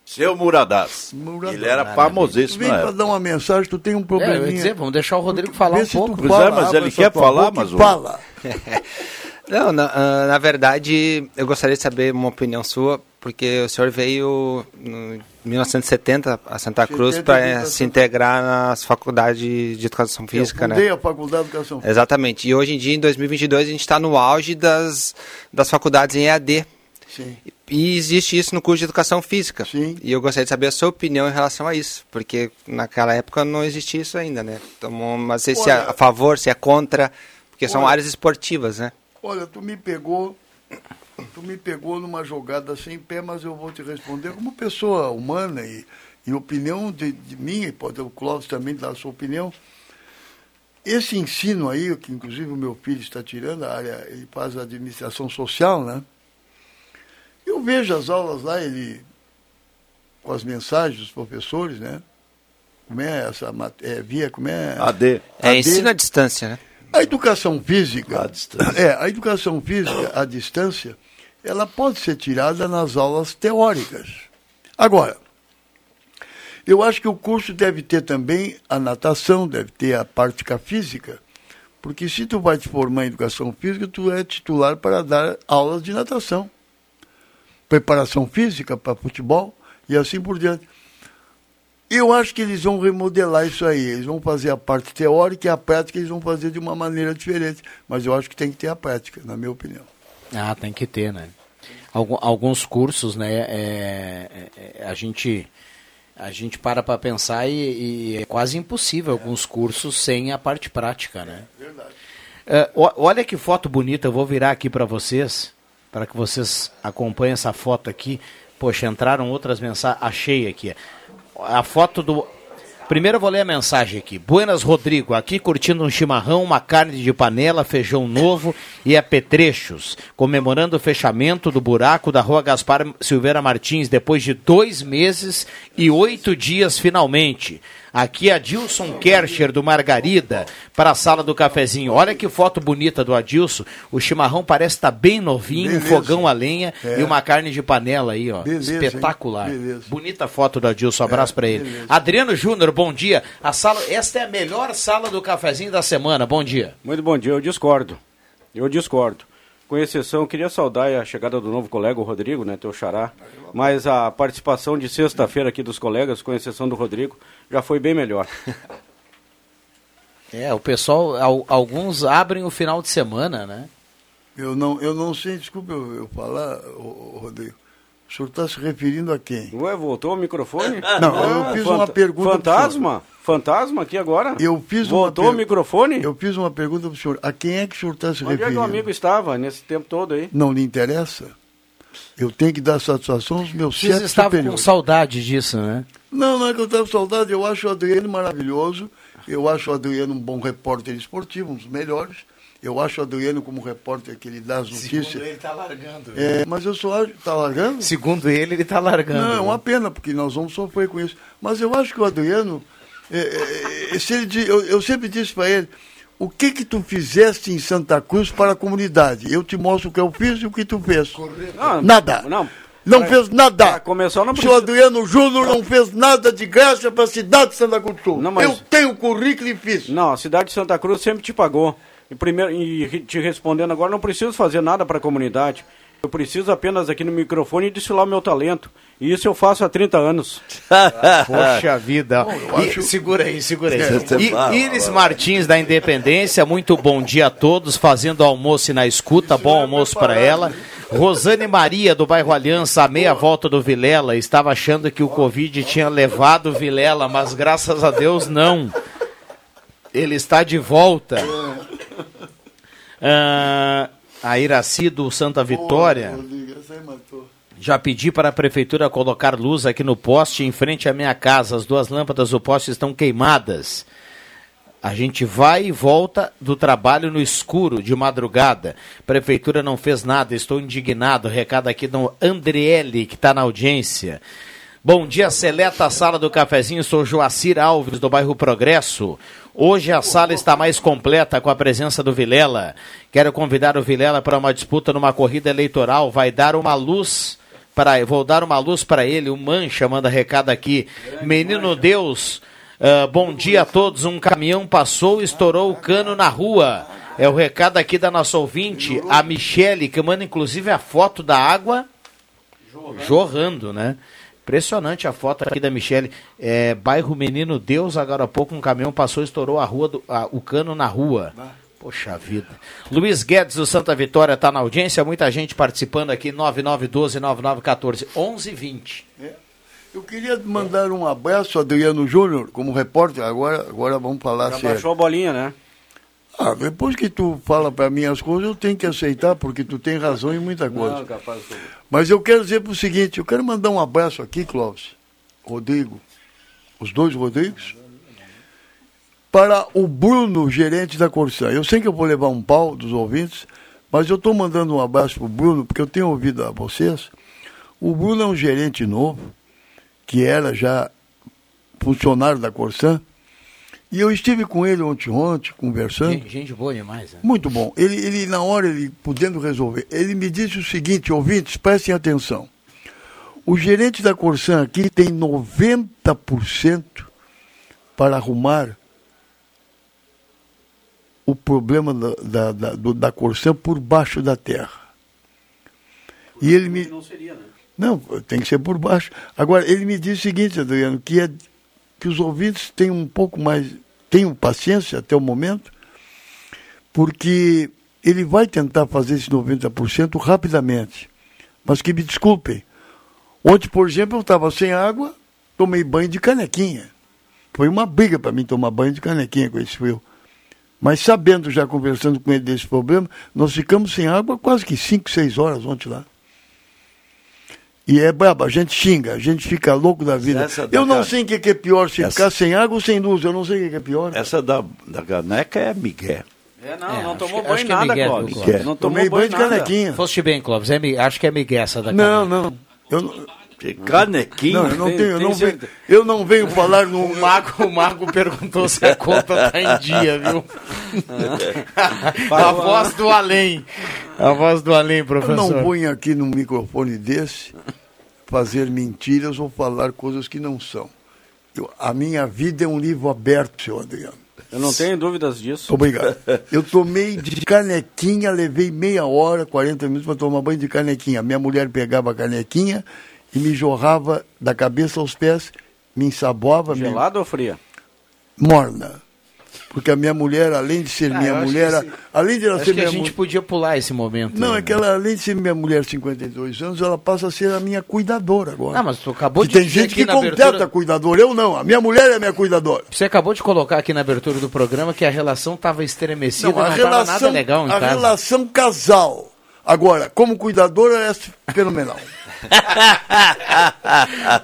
Seu Muradas. Muradas. Ele era famosíssimo vem para dar uma mensagem, tu tem um É, eu probleminha. ia dizer, vamos deixar o Rodrigo falar Vê um pouco. Pois fala, é, mas ele quer falar, mas o- Fala. Não, na, ah, na verdade, eu gostaria de saber uma opinião sua, porque o senhor veio em 1970 a Santa Cruz 70 para se integrar nas faculdades de educação física, eu né? a Faculdade de Educação Física. Exatamente. E hoje em dia, em 2022, a gente está no auge das, das faculdades em EAD. Sim. E existe isso no curso de educação física. Sim. E eu gostaria de saber a sua opinião em relação a isso, porque naquela época não existia isso ainda, né? Então, mas se, é Olha- a favor, se é contra, porque são Olha- áreas esportivas, né? Olha, tu me pegou, tu me pegou numa jogada sem pé, mas eu vou te responder como pessoa humana e, e opinião de, de minha, e pode o Clóvis também dar a sua opinião. Esse ensino aí, que inclusive o meu filho está tirando, a área, ele faz administração social, né? Eu vejo as aulas lá, ele com as mensagens dos professores, né? Como é essa é, via, como é? AD. É ensino à distância, né? A educação física, é, a educação física à distância, ela pode ser tirada nas aulas teóricas. Agora, eu acho que o curso deve ter também a natação, deve ter a prática física, porque se tu vai te formar em educação física, tu é titular para dar aulas de natação, preparação física para futebol e assim por diante. Eu acho que eles vão remodelar isso aí. Eles vão fazer a parte teórica e a prática eles vão fazer de uma maneira diferente. Mas eu acho que tem que ter a prática, na minha opinião. Ah, tem que ter, né? Alguns cursos, né? é- é- é- a gente a gente para para pensar e, e é quase impossível alguns cursos sem a parte prática, né? Verdade. É, olha que foto bonita, eu vou virar aqui para vocês, para que vocês acompanhem essa foto aqui. Poxa, entraram outras mensagens, achei aqui. A foto do. Primeiro eu vou ler a mensagem aqui. Buenas, Rodrigo. Aqui curtindo um chimarrão, uma carne de panela, feijão novo e apetrechos. Comemorando o fechamento do buraco da rua Gaspar Silveira Martins depois de dois meses e oito dias finalmente. Aqui Adilson Kercher do Margarida para a sala do cafezinho. Olha que foto bonita do Adilson. O chimarrão parece estar bem novinho, um Beleza. fogão a lenha É. e uma carne de panela aí, ó. Beleza? Espetacular. Beleza. Bonita foto do Adilson. Abraço É, pra ele. beleza. Adriano Júnior, bom dia. A sala, esta é a melhor sala do cafezinho da semana. Bom dia. Muito bom dia, eu discordo. Eu discordo. Com exceção, eu queria saudar a chegada do novo colega, o Rodrigo, né, teu xará. Mas a participação de sexta-feira aqui dos colegas, com exceção do Rodrigo, já foi bem melhor. É, o pessoal, al- alguns abrem o final de semana, né? Eu não, eu não sei, desculpa eu, eu falar, Rodrigo. O senhor está se referindo a quem? Ué, voltou o microfone? Não, eu fiz uma pergunta Fantasma? Fantasma aqui agora? Eu fiz Voltou uma o microfone? Eu fiz uma pergunta para o senhor. A quem é que o senhor está se Onde é que referindo? o amigo estava nesse tempo todo aí? Não lhe interessa? Eu tenho que dar satisfação aos meus Vocês chefes estavam com superiores. saudade disso, né? Não, não é que eu estava com saudade. Eu acho o Adriano maravilhoso. Eu acho o Adriano um bom repórter esportivo, um dos melhores. Eu acho o Adriano como repórter que ele dá as notícias. ele está largando. É, mas eu só acho. Está largando? Segundo ele, ele está largando. Não, é né? uma pena, porque nós vamos sofrer com isso. Mas eu acho que o Adriano. é, é, é, se ele eu, eu sempre disse para ele: o que que tu fizeste em Santa Cruz para a comunidade? Eu te mostro o que eu fiz e o que tu fez. Não, nada. Não. Não Pra- fez nada. pra começar, não o precisa- senhor Adriano Júnior não fez nada de graça para a cidade de Santa Cruz do Sul. Não, mas- Eu tenho currículo e fiz. Não, a cidade de Santa Cruz sempre te pagou. E, primeiro, e te respondendo agora, não preciso fazer nada para a comunidade. Eu preciso apenas aqui no microfone desfilar o meu talento. E isso eu faço há 30 anos. Poxa vida. E- segura aí, segura aí. I- Iris Martins da Independência, muito bom dia a todos, fazendo almoço e na escuta, bom almoço para ela. Rosane Maria do bairro Aliança, a meia volta do Vilela, estava achando que o Covid tinha levado o Vilela, mas graças a Deus não. Ele está de volta. Ah, a Iraci do Santa Vitória. Já pedi para a prefeitura colocar luz aqui no poste em frente à minha casa. As duas lâmpadas do poste estão queimadas. A gente vai e volta do trabalho no escuro, de madrugada. Prefeitura não fez nada, estou indignado. Recado aqui do Andriele, que está na audiência. Bom dia, seleta sala do cafezinho. Sou Joacir Alves, do bairro Progresso. Hoje a sala está mais completa com a presença do Vilela. Quero convidar o Vilela para uma disputa numa corrida eleitoral. Vai dar uma luz para. Vou dar uma luz para ele. O Mancha manda recado aqui. Menino Deus. ah, bom dia a todos. Um caminhão passou e estourou o cano na rua. É o recado aqui da nossa ouvinte, a Michele, que manda inclusive a foto da água jorrando, né? Impressionante a foto aqui da Michele. É, bairro Menino Deus, agora há pouco um caminhão passou e estourou a rua do- a- o cano na rua. Poxa vida. Luiz Guedes do Santa Vitória está na audiência, muita gente participando aqui, 9912-9914, 1120. Eu queria mandar um abraço a Adriano Júnior, como repórter. Agora, agora vamos falar Já sério. baixou a bolinha, né? Ah, depois que tu fala para mim as coisas, eu tenho que aceitar, porque tu tem razão em muita coisa. Não, capaz. Mas eu quero dizer o seguinte, eu quero mandar um abraço aqui, Clóvis, Rodrigo, os dois Rodrigos, para o Bruno, gerente da Corsã. Eu sei que eu vou levar um pau dos ouvintes, mas eu estou mandando um abraço para o Bruno, porque eu tenho ouvido a vocês. O Bruno é um gerente novo, que era já funcionário da Corsã, e eu estive com ele ontem, ontem conversando. Gente, gente boa demais, né? Muito bom. Ele, ele, na hora, ele podendo resolver, ele me disse o seguinte, ouvintes, prestem atenção. O gerente da Corsan aqui tem 90% para arrumar o problema da, da, da, da Corsan por baixo da terra. E ele me. Não seria, né? Não, tem que ser por baixo. Agora, ele me disse o seguinte, Adriano, que, é, que os ouvintes tenham um pouco mais, tenham paciência até o momento, porque ele vai tentar fazer esse 90% rapidamente. Mas que me desculpem. Ontem, por exemplo, eu estava sem água, tomei banho de canequinha. Foi uma briga para mim tomar banho de canequinha com esse frio. Mas sabendo, já conversando com ele desse problema, nós ficamos sem água quase que 5, 6 horas ontem lá. E é brabo, a gente xinga, a gente fica louco da vida. Essa da Eu não ca- sei o que que é pior, se Essa- ficar sem água ou sem luz, eu não sei o que que é pior. Essa da, da caneca é Miguel. É, não, É, não tomou que- banho que é nada, Miguel, Clóvis. Não Tomei tomou banho banho de nada. canequinha. Foste bem, Clóvis. É, acho que é Miguel essa da Não, caneca. não. Eu não. Canequinha? Não, eu não Tem- tenho, eu tem não, venho, eu não venho falar no. O Mago, o Mago perguntou se a conta tá em dia, viu? a voz do além. A voz do além, Eu professor. não ponho aqui num microfone desse fazer mentiras ou falar coisas que não são. Eu- a minha vida é um livro aberto, seu Adriano. Eu não tenho dúvidas disso. Obrigado. Eu tomei de canequinha, levei meia hora, 40 minutos para tomar banho de canequinha. Minha mulher pegava a canequinha e me jorrava da cabeça aos pés, me ensaboava. Gelada ou fria? Me... Morna. Porque a minha mulher, além de ser Ah, minha mulher, além de ela Acho ser que a minha gente mulher. podia pular esse momento. Não, né? é que ela, além de ser minha mulher 52 anos, ela passa a ser a minha cuidadora agora. Ah, mas tu acabou Que de tem gente que completa abertura- cuidadora, eu não. A minha mulher é minha cuidadora. Você acabou de colocar aqui na abertura do programa que a relação estava estremecida, não, a estava relação, nada legal em a casa. relação casal. Agora, como cuidadora, é fenomenal.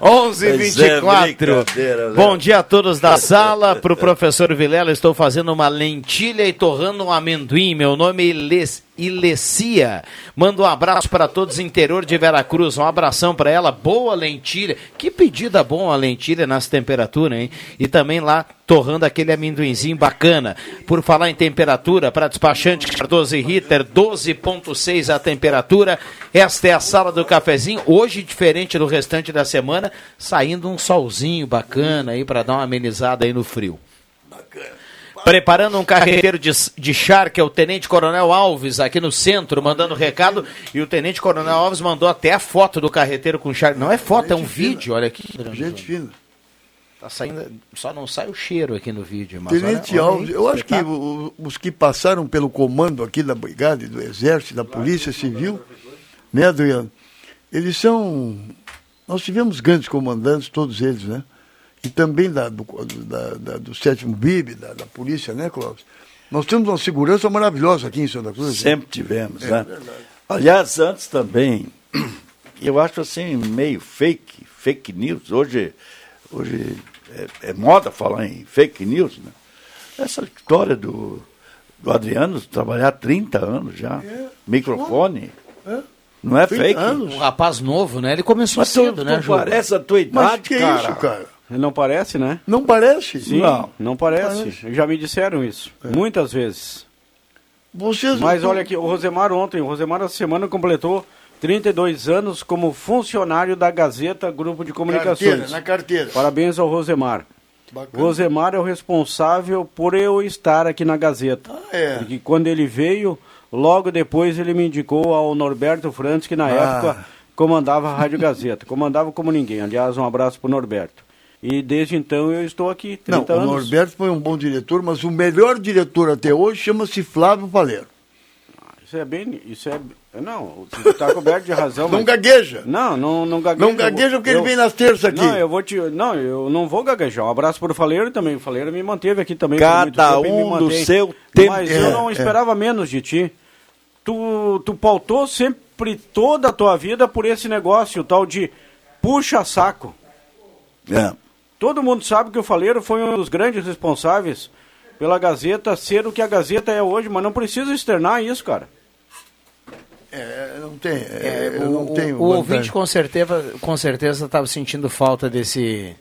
11 Pois é, 24 brincadeira, né? Bom dia a todos da sala. Para o professor Vilela, estou fazendo uma lentilha e torrando um amendoim. Meu nome é Iles- Ilecia. Mando um abraço para todos do interior de Veracruz. Um abração para ela. Boa lentilha. Que pedida boa a lentilha nessa temperatura, hein? E também lá torrando aquele amendoinzinho bacana. Por falar em temperatura, para despachante Cardoso e Ritter, 12,6 a temperatura. Esta é a sala do cafezinho. Hoje, diferente do restante da semana, saindo um solzinho bacana aí para dar uma amenizada aí no frio. Preparando um carreteiro de, de char, que é o Tenente Coronel Alves, aqui no centro, mandando recado. E o Tenente Coronel Alves mandou até a foto do carreteiro com char. Não é foto, é um vídeo, olha aqui. Gente fina. Tá saindo, só não sai o cheiro aqui no vídeo. Mas Tenente olha- olha Alves, aí, eu acho que o- os que passaram pelo comando aqui da Brigada, e do Exército, da Polícia Civil, né, Adriano? Eles são. Nós tivemos grandes comandantes, todos eles, né? E também da, do, da, da- do sétimo BIB, da, da polícia, né, Clóvis? Nós temos uma segurança maravilhosa aqui em Santa Cruz. Sempre tivemos, É né? verdade. Aliás, antes também, eu acho assim, meio fake, fake news. Hoje, hoje é, é moda falar em fake news, né? Essa história do, do Adriano trabalhar 30 anos já, microfone, não é 30 fake? anos. Um rapaz novo, né? Ele começou Mas cedo, tu- né, Ju? parece a tua idade, que cara. isso, cara? Não parece, né? Não parece? Sim, Não. não, parece. Parece. Já me disseram isso. Muitas vezes. Vocês Mas olha aqui, o Rosemar ontem, o Rosemar essa semana completou 32 anos como funcionário da Gazeta Grupo de Comunicações. Carteira, na carteira. Parabéns ao Rosemar. Bacana. Rosemar é o responsável por eu estar aqui na Gazeta. é. Porque quando ele veio, logo depois ele me indicou ao Norberto Franz, que na Ah. época comandava a Rádio Gazeta. Comandava como ninguém. Aliás, um abraço pro Norberto. E desde então eu estou aqui, 30 Não, o anos. Norberto foi um bom diretor, mas o melhor diretor até hoje chama-se Flávio Palero. Isso é bem. Isso é. Não, você está coberto de razão. Não mas- gagueja. Não, não, não gagueja. Não gagueja porque ele vem nas terças aqui. Não, eu vou te. Não, eu não vou gaguejar. Um abraço pro Faleiro também. O Faleiro me manteve aqui também. Cada um do seu tempo. Mas É, eu não é. esperava menos de ti. Tu, tu pautou sempre toda a tua vida por esse negócio, o tal de puxa-saco. É. Todo mundo sabe que o Faleiro foi um dos grandes responsáveis pela Gazeta ser o que a Gazeta é hoje, mas não precisa externar isso, cara. É, não tem. É, eu o, não tenho. o vantagem. ouvinte com certeza com certeza estava sentindo falta desse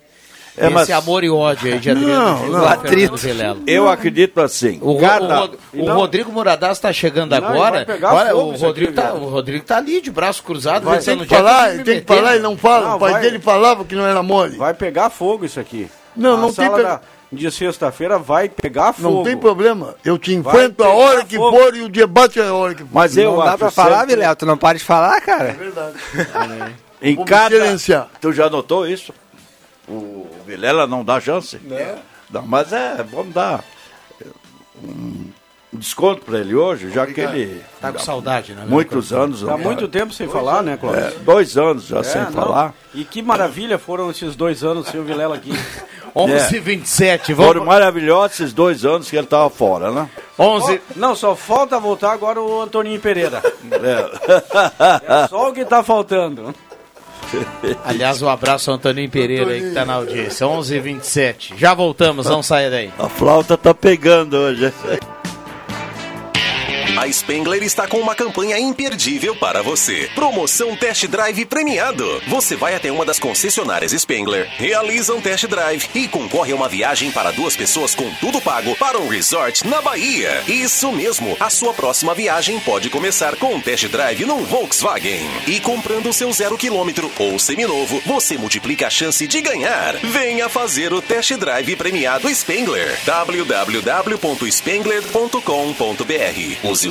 É, esse mas- amor e ódio aí de Adriano Não, não. Vilela. Eu acredito assim. O, cada- o Ro- o Rodrigo Muradaz está chegando Não, agora. Olha, o Rodrigo, tá, velho. o Rodrigo tá ali de braço cruzado. Vai, tem que falar, eu me tem que falar e não fala. Não, o pai vai- dele falava que não era mole. Vai pegar fogo isso aqui. Não, a não tem pe- da- de sexta-feira vai pegar fogo. Não tem problema. Eu te enfrento a hora que fogo. for e o debate é a hora que for. Mas eu não dá pra falar, sempre- Vilela? Tu não para de falar, cara? É verdade. Em cada. silenciar. Tu já notou isso? O Vilela não dá chance? É. Não, mas é, vamos dar um desconto para ele hoje, já que ele. Tá com saudade, né? Muitos anos. Tá né? muito tempo sem falar, né, Cláudio? É, dois anos já É, sem não. falar. E que maravilha foram esses dois anos sem o Vilela aqui. 11 h 27 Foram vamos... maravilhosos esses dois anos que ele estava fora, né? 11 Não, só falta voltar agora o Antoninho Pereira. É. É só o que tá faltando. Aliás, um abraço ao Antoninho Pereira aí que tá na audiência. 11 h 27 Já voltamos, não saia daí. A flauta tá pegando hoje. A Spengler está com uma campanha imperdível para você. Promoção Test Drive premiado. Você vai até uma das concessionárias Spengler, realiza um test drive e concorre a uma viagem para duas pessoas com tudo pago para um resort na Bahia. Isso mesmo, a sua próxima viagem pode começar com um test drive num Volkswagen. E comprando seu zero quilômetro ou seminovo, você multiplica a chance de ganhar. Venha fazer o test drive premiado Spengler. www.spengler.com.br Use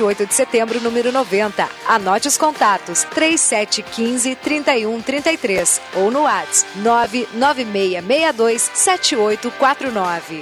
28 de setembro, número 90. Anote os contatos 3715 3133 ou no WhatsApp 99662 7849.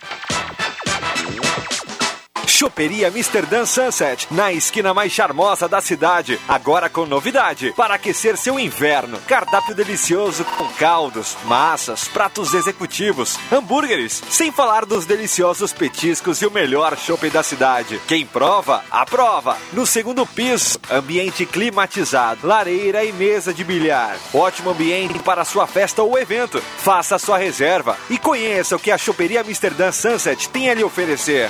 Choperia Amsterdã Sunset, na esquina mais charmosa da cidade. Agora com novidade, para aquecer seu inverno. Cardápio delicioso com caldos, massas, pratos executivos, hambúrgueres, sem falar dos deliciosos petiscos e o melhor chopp da cidade. Quem prova, aprova. No segundo piso, ambiente climatizado, lareira e mesa de bilhar. Ótimo ambiente para sua festa ou evento. Faça sua reserva e conheça o que a Choperia Amsterdã Sunset tem a lhe oferecer.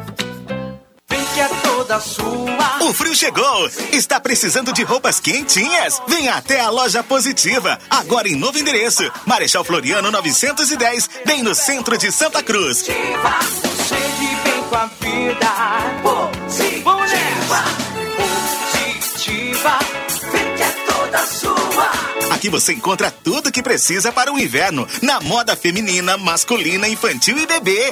Vem toda sua. O frio chegou! Está precisando de roupas quentinhas? Venha até a loja Positiva, agora em novo endereço. Marechal Floriano 910, bem no centro de Santa Cruz. Chegue bem com a vida. Positiva. Positiva. Vem é toda sua. Aqui você encontra tudo que precisa para o inverno, na moda feminina, masculina, infantil e bebê.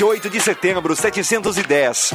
28 de setembro, 710.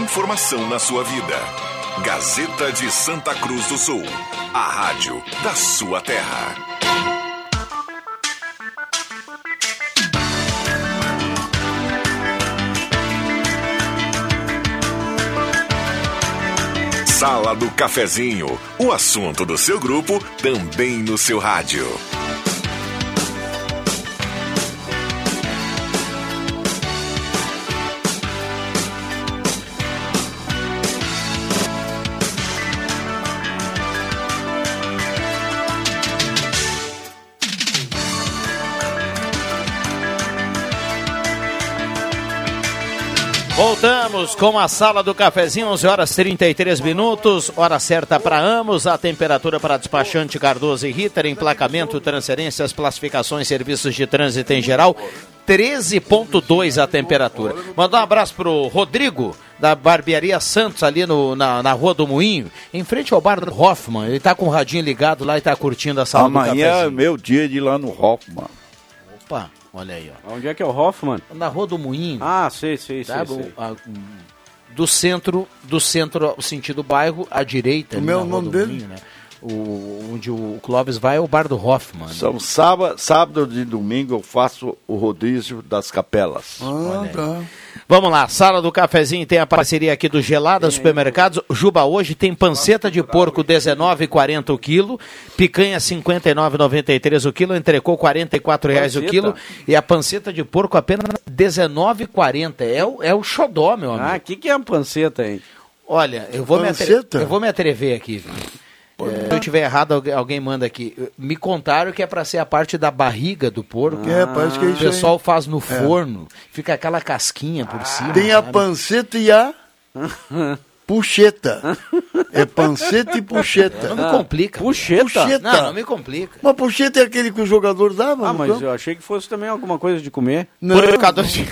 Informação na sua vida. Gazeta de Santa Cruz do Sul. A rádio da sua terra. Sala do Cafezinho. O assunto do seu grupo também no seu rádio. Voltamos com a sala do cafezinho, 11 horas 33 minutos, hora certa para ambos, a temperatura para despachante Cardoso e Ritter, emplacamento, transferências, classificações, serviços de trânsito em geral, 13.2 a temperatura. Mandar um abraço pro Rodrigo, da Barbearia Santos, ali no, na, na Rua do Moinho, em frente ao bar do Hoffman. Ele tá com o radinho ligado lá e tá curtindo a sala do Amanhã é cafezinho. meu dia de ir lá no Hoffman. Opa, olha aí, ó. Onde é que é o Hoffman? Na Rua do Moinho. Ah, sei, sei, sei. Sei. a- do centro, do centro, o sentido bairro, à direita. É o Rua nome dele? Moinho, né? O, onde o Clóvis vai é o bar do Hoffman. né? São sábado, sábado e domingo eu faço o rodízio das capelas. Ah, tá. Vamos lá, sala do cafezinho tem a parceria aqui do Gelada Supermercados. Juba hoje tem panceta de porco 19,40 o quilo, picanha 59,93 o quilo, entrecô 44 reais o quilo e a panceta de porco apenas 19,40. É o, é o xodó, meu amigo. Ah, o que, que é a panceta, hein? Olha, eu vou, me atre- Panceta? eu vou me atrever aqui. viu? É, se eu tiver errado, alguém, manda aqui. Me contaram que é para ser a parte da barriga do porco. É, parece que é O isso aí. pessoal faz no É. forno, fica aquela casquinha por cima. Tem a sabe? panceta e a puxeta. É panceta e puxeta. Não me complica. Puxeta? Não, não me complica. Mas puxeta é aquele que o jogador dava Ah, mas campo. eu achei que fosse também alguma coisa de comer. Não. Purificador de...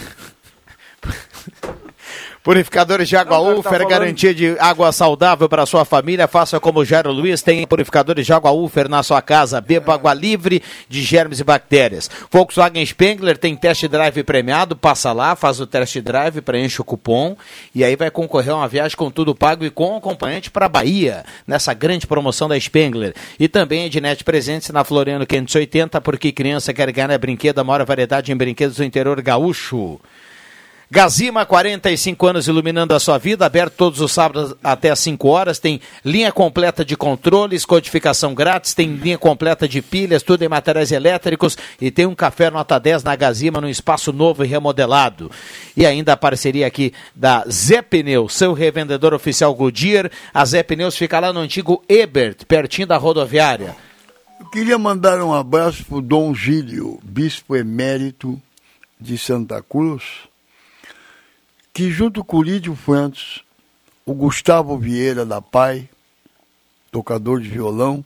Purificadores de água Não, tá Ufer, falando- garantia de água saudável para sua família. Faça como o Jairo Luiz, tem purificadores de água Ufer na sua casa. Beba água livre de germes e bactérias. Volkswagen Spengler tem test drive premiado. Passa lá, faz o test drive, preenche o cupom e aí vai concorrer a uma viagem com tudo pago e com acompanhante para Bahia, nessa grande promoção da Spengler. E também Ednet Presentes na Floriano 580, porque criança quer ganhar brinquedo, a maior variedade em brinquedos do interior gaúcho. Gazima, 45 anos iluminando a sua vida, aberto todos os sábados até às 5 horas. Tem linha completa de controles, codificação grátis, tem linha completa de pilhas, tudo em materiais elétricos e tem um café nota 10 na Gazima, num espaço novo e remodelado. E ainda a parceria aqui da Zé Pneus, seu revendedor oficial Goodyear. A Zé Pneus fica lá no antigo Ebert, pertinho da rodoviária. Eu queria mandar um abraço para o Dom Gílio, bispo emérito de Santa Cruz, que junto com o Lídio Fuentes, o Gustavo Vieira da Pai, tocador de violão,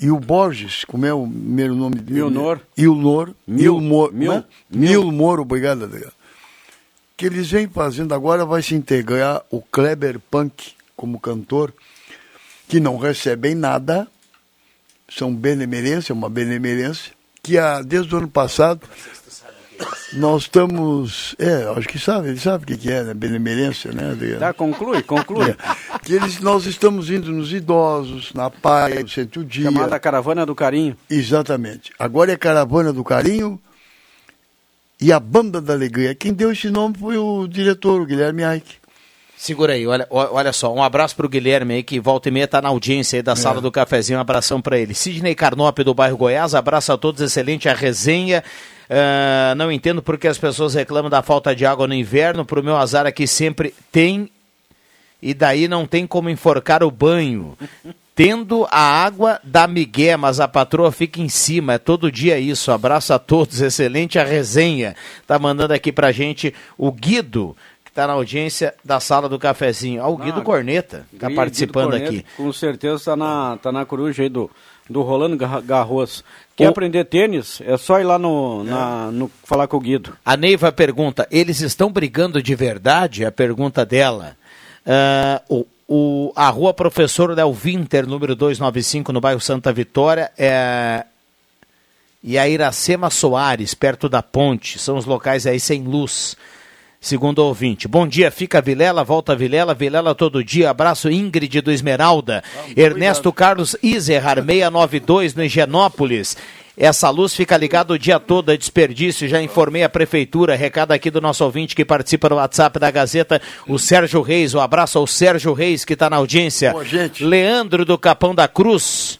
e o Borges, como é o primeiro nome dele? Milnor. Ilnor. Mil- Ilmor. Mil- né? Milmor, obrigado, Adriano. Que eles vêm fazendo agora, vai se integrar o Kleber Punk como cantor, que não recebem nada, são benemerência, uma benemerência, que há, desde o ano passado nós estamos. É, acho que sabe, ele sabe o que, é, né? Benemerência, né, Adriano? Tá, conclui, conclui. É, que eles, nós estamos indo nos idosos, na praia, no centro dia. Chamada Caravana do Carinho. Exatamente. Agora é Caravana do Carinho e a Banda da Alegria. Quem deu esse nome foi o diretor, o Guilherme Aike. Segura aí, olha, olha só, um abraço pro Guilherme aí, que volta e meia tá na audiência aí da sala do cafezinho, um abração para ele. Sidney Carnop do bairro Goiás, abraço a todos, excelente a resenha. Ah, não entendo porque as pessoas reclamam da falta de água no inverno, pro meu azar aqui sempre tem e daí não tem como enforcar o banho. Tendo a água da Miguel, mas a patroa fica em cima. É todo dia isso. Abraço a todos, excelente a resenha. Tá mandando aqui pra gente o Guido, que tá na audiência da sala do cafezinho. Ah, o Guido Ah, Corneta tá Guido participando Corneto, aqui. Com certeza tá na, tá na coruja aí do, do Rolando Gar- Garros. Quer O- aprender tênis? É só ir lá no, na, no falar com o Guido. A Neiva pergunta: eles estão brigando de verdade? A pergunta dela. Ah, o, o- a rua Professor Léo Winter, número 295, no bairro Santa Vitória, é, e a Iracema Soares, perto da ponte. São os locais aí sem luz. Segundo ouvinte. Bom dia, fica Vilela, volta Vilela, Vilela todo dia. Abraço Ingrid do Esmeralda. Ernesto Carlos Izerhar, 692 no Higienópolis. Essa luz fica ligada o dia todo, é desperdício. Já informei a prefeitura. Recado aqui do nosso ouvinte que participa no WhatsApp da Gazeta, o Sérgio Reis. Um abraço ao Sérgio Reis que está na audiência. Leandro do Capão da Cruz.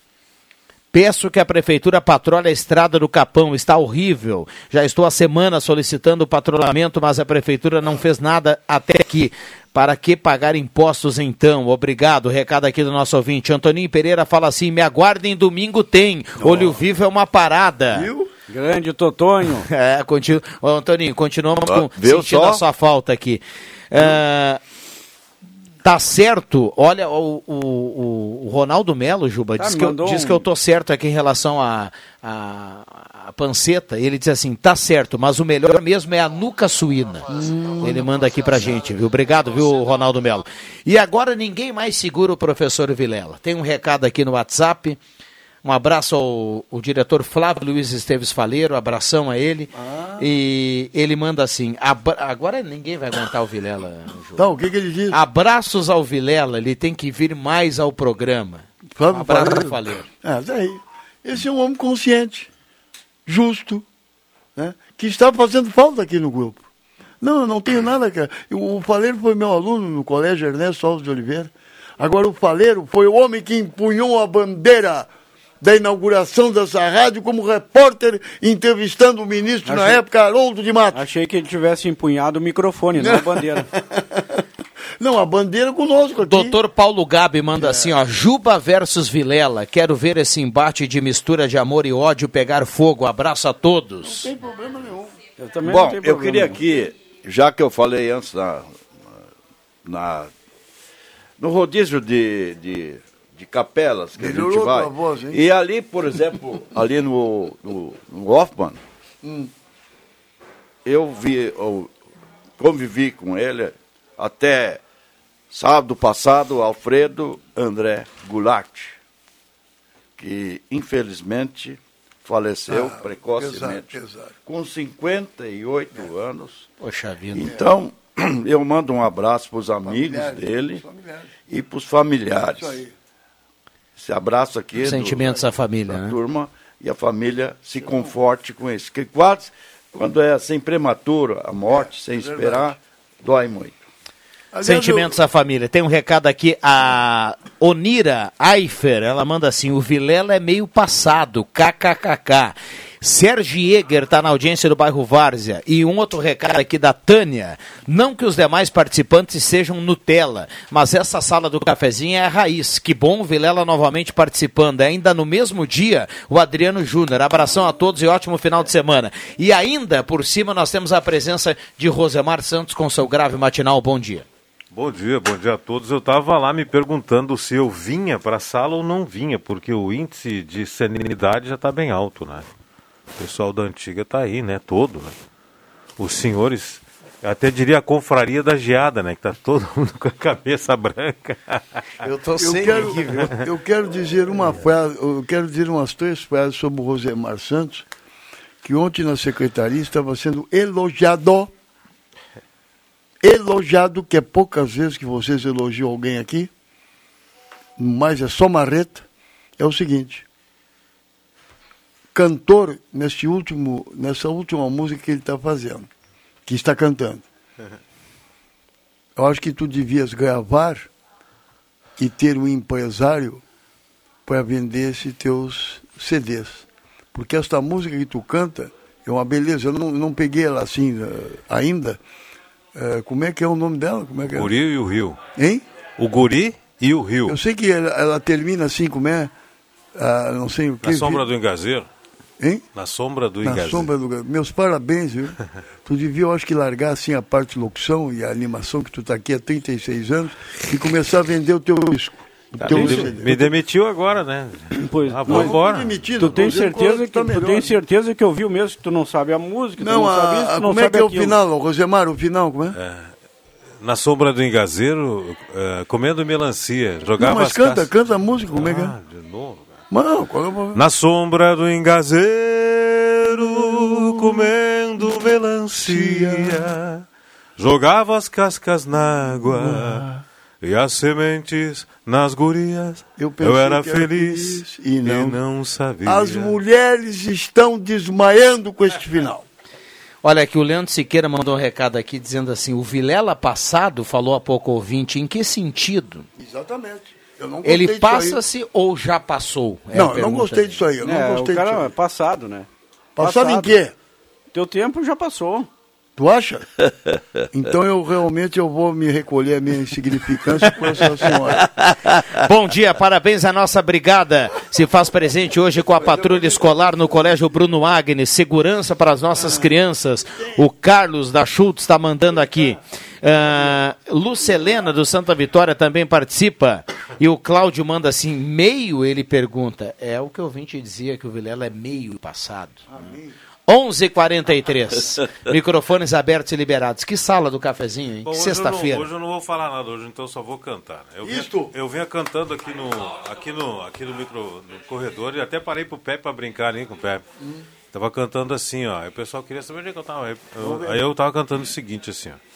Peço que a prefeitura patrulhe a estrada do Capão, está horrível. Já estou há semana solicitando o patrulhamento, mas a prefeitura não fez nada até aqui. Para que pagar impostos então? Obrigado. Recado aqui do nosso ouvinte. Antoninho Pereira fala assim: me aguardem domingo tem. Olho vivo é uma parada. Grande Totonho. É, continu... Ô, Antoninho, continuamos Ah, com viu sentindo só? a sua falta aqui. É, Tá certo, olha, o, o, o- Ronaldo Melo, Juba, Tá, diz, que eu, diz um- que eu tô certo aqui em relação à a, a, panceta. Ele diz assim: tá certo, mas o melhor mesmo é a nuca suína. Ele manda aqui pra gente, viu? Obrigado, viu, Ronaldo Melo. E agora ninguém mais segura o professor Vilela. Tem um recado aqui no WhatsApp. Um abraço ao, ao diretor Flávio Luiz Esteves Faleiro, abração a ele. E ele manda assim: agora ninguém vai aguentar o Vilela. Então, o que, que ele diz? Abraços ao Vilela, ele tem que vir mais ao programa. Flávio um abraço Faleiro. ao Faleiro. Ah, daí. Esse é um homem consciente, justo, né? que está fazendo falta aqui no grupo. Não, eu não tenho nada, cara. O Faleiro foi meu aluno no colégio Ernesto Alves de Oliveira. Agora, o Faleiro foi o homem que empunhou a bandeira da inauguração dessa rádio como repórter entrevistando o ministro na Achei- época, Haroldo de Matos. Achei que ele tivesse empunhado o microfone, não a bandeira. Não, a bandeira conosco aqui. Doutor Paulo Gabi manda assim, ó, Juba versus Vilela. Quero ver esse embate de mistura de amor e ódio pegar fogo. Abraço a todos. Não tem problema nenhum. Eu também Bom, não tenho eu problema. queria aqui, já que eu falei antes na, na- no rodízio de, de, de capelas que a Melhorou gente vai. voz, hein? e ali, por exemplo, ali no, no, no Hoffman, Hum. eu vi, eu convivi com ele até sábado passado, Alfredo André Goulart, que infelizmente faleceu Ah, precocemente, pesado. com 58 anos. Poxa vida. Então, eu mando um abraço para os amigos Familiares, dele familiares. e para os familiares. Isso aí. Esse abraço aqui do- Sentimentos à família, da né? turma e a família se conforte com isso. Que quase, quando é assim prematuro, a morte, sem verdade. esperar, dói muito. Sentimentos à família. Tem um recado aqui, a Onira Eifer, ela manda assim, o Vilela é meio passado, kkkk. Sérgio Jäger está na audiência do bairro Várzea. E um outro recado aqui da Tânia. Não que os demais participantes sejam Nutella, mas essa sala do cafezinho é a raiz. Que bom Vilela novamente participando. Ainda no mesmo dia, o Adriano Júnior. Abração a todos e ótimo final de semana. E ainda, por cima, nós temos a presença de Rosemar Santos com seu grave matinal. Bom dia. Bom dia, bom dia a todos. Eu estava lá me perguntando se eu vinha para a sala ou não vinha, porque o índice de senilidade já está bem alto, né? O pessoal da antiga está aí, né? Todo, né? Os senhores, eu até diria a confraria da geada, né? Que tá todo mundo com a cabeça branca. Eu tô eu quero, eu quero dizer uma frase, eu quero dizer umas três frases sobre o Rosemar Santos, que ontem na secretaria estava sendo elogiado, elogiado, que é poucas vezes que vocês elogiam alguém aqui, mas é só marreta, é o seguinte, cantor neste último, nessa última música que ele está fazendo, que está cantando. Eu acho que tu devias gravar e ter um empresário para vender esses teus CDs. Porque esta música que tu canta é uma beleza. Eu não, não peguei ela assim eh, ainda. Eh, como é que é o nome dela? Como é que é? Guri e o Rio. Hein? O Guri e o Rio. Eu sei que ela, ela termina assim, como é? Ah, não sei o que. Na sombra do engazeiro. Hein? Na sombra do Na engazeiro. sombra do... Meus parabéns, viu? tu devia, eu acho que largar assim a parte de locução e a animação, que tu está aqui há 36 anos, e começar a vender o teu disco. O teu me, demitiu agora, né? Pois, ah, vou embora. Tu tem certeza que tá tu tem certeza que ouviu mesmo que tu não sabe a música, tu Não, não a, sabe isso, a- não como é sabe que é o aquilo. final, Rosemar? O final, como é? Na sombra do engazeiro, eh, comendo melancia. Jogava Não, mas as canta, canta a música, como é que é? Ah, de novo. Não, qual é o... Na sombra do engazeiro, comendo melancia, jogava as cascas na água e as sementes nas gurias. Eu Eu, era feliz feliz e não. não sabia. As mulheres estão desmaiando com este final. Olha aqui, o Leandro Siqueira mandou um recado aqui dizendo assim: o Vilela passado, falou há pouco ouvinte, em que sentido? Exatamente. Eu não gostei Ele passa-se ou já passou? É Não, eu não gostei disso aí. Eu não É, gostei o cara disso é aí. passado, né? Passado em quê? Teu tempo já passou. Tu acha? Então eu realmente eu vou me recolher a minha insignificância com essa senhora. Bom dia, parabéns à nossa brigada. Se faz presente hoje com a patrulha escolar no Colégio Bruno Agnes. Segurança para as nossas crianças. O Carlos da Schultz está mandando aqui. Ah, Lucelena do Santa Vitória também participa. E o Cláudio manda assim: meio? Ele pergunta. É o que eu vim te dizer que o Vilela é meio passado. 11:43. Microfones abertos e liberados. Que sala do cafezinho, hein? Sexta-feira. Hoje eu não vou falar nada, hoje então eu só vou cantar. Eu vinha, Isto. eu vinha cantando aqui no, aqui no, aqui no, micro, no corredor e até parei pro Pepe para brincar ali com o Pepe. Hum. Tava cantando assim, ó. Aí o pessoal queria saber onde é que eu tava. Aí eu, aí eu tava cantando o seguinte, assim, ó.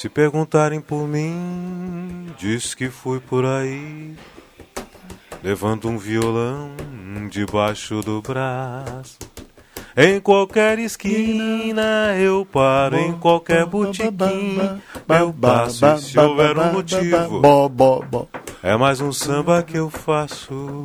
Se perguntarem por mim, diz que fui por aí, levando um violão debaixo do braço. Em qualquer esquina eu paro, em qualquer botiquim eu passo. E se houver um motivo, é mais um samba que eu faço.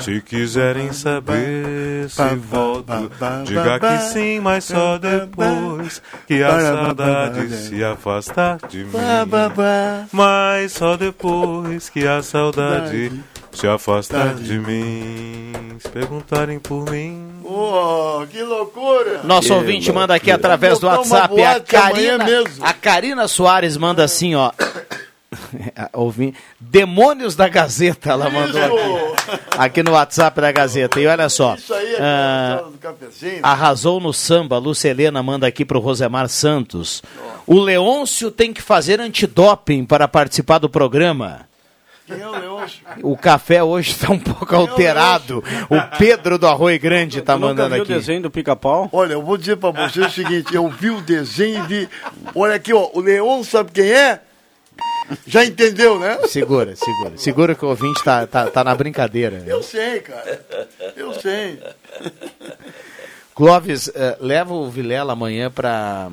Se quiserem saber se volto, diga que sim, mas só depois que a saudade se afastar de mim. Mas só depois que a saudade se afastar de mim. Se perguntarem por mim. Oh, que loucura! Nosso Que ouvinte loucura. manda aqui através do WhatsApp. A Karina, mesmo. a Karina Soares manda assim, ó. Ouvi. Demônios da Gazeta, ela mandou aqui, aqui no WhatsApp da Gazeta. E olha só. Isso aí é ah. Arrasou no samba, Lúcia Helena manda aqui pro Rosemar Santos. O Leôncio tem que fazer antidoping para participar do programa. Quem é o? O café hoje está um pouco alterado. O Pedro do Arroio Grande está mandando viu aqui. o desenho do pica-pau? Olha, eu vou dizer pra você o seguinte, eu vi o desenho e vi... Olha aqui, ó, o Leão sabe quem é? Já entendeu, né? Segura, segura. Segura que o ouvinte tá, tá, tá na brincadeira. Eu sei, cara. Eu sei. Clóvis, eh, leva o Vilela amanhã para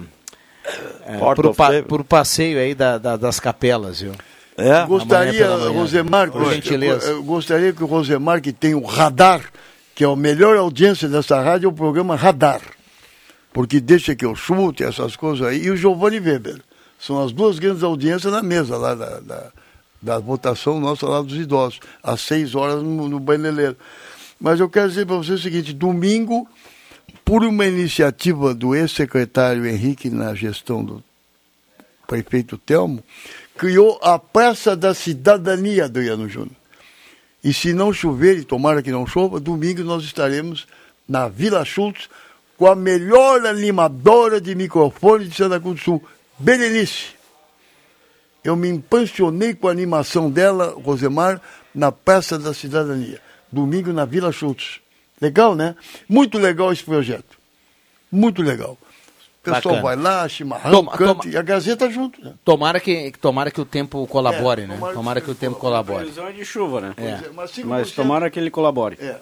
Favor. pro passeio aí da, da- das capelas, viu? É? Gostaria. Rosemar, Por gentileza. eu, eu gostaria que o Rosemar, que tem o Radar, que é a melhor audiência dessa rádio, é o programa Radar. Porque deixa que eu chute, essas coisas aí, e o Giovanni Weber. São as duas grandes audiências na mesa lá da, da, da votação nossa lá dos idosos, às seis horas no, no Baneleiro. Mas eu quero dizer para você o seguinte, domingo, por uma iniciativa do ex-secretário Henrique na gestão do prefeito Telmo, criou a Praça da Cidadania, Adriano Júnior. E se não chover, e tomara que não chova, domingo nós estaremos na Vila Schultz com a melhor animadora de microfone de Santa Cruz do Sul, Berenice. Eu me empancionei com a animação dela, Rosemar, na Praça da Cidadania. Domingo na Vila Schultz. Legal, né? Muito legal esse projeto. Muito legal. O pessoal Bacana. vai lá, chimarrão, Toma- canta, toma- e a Gazeta junto. Né? Tomara que, tomara que o tempo colabore, É, né? tomara que Tomara que o tempo colabore. Previsão é de chuva, né? É. Mas, 5%, Mas tomara que ele colabore. É.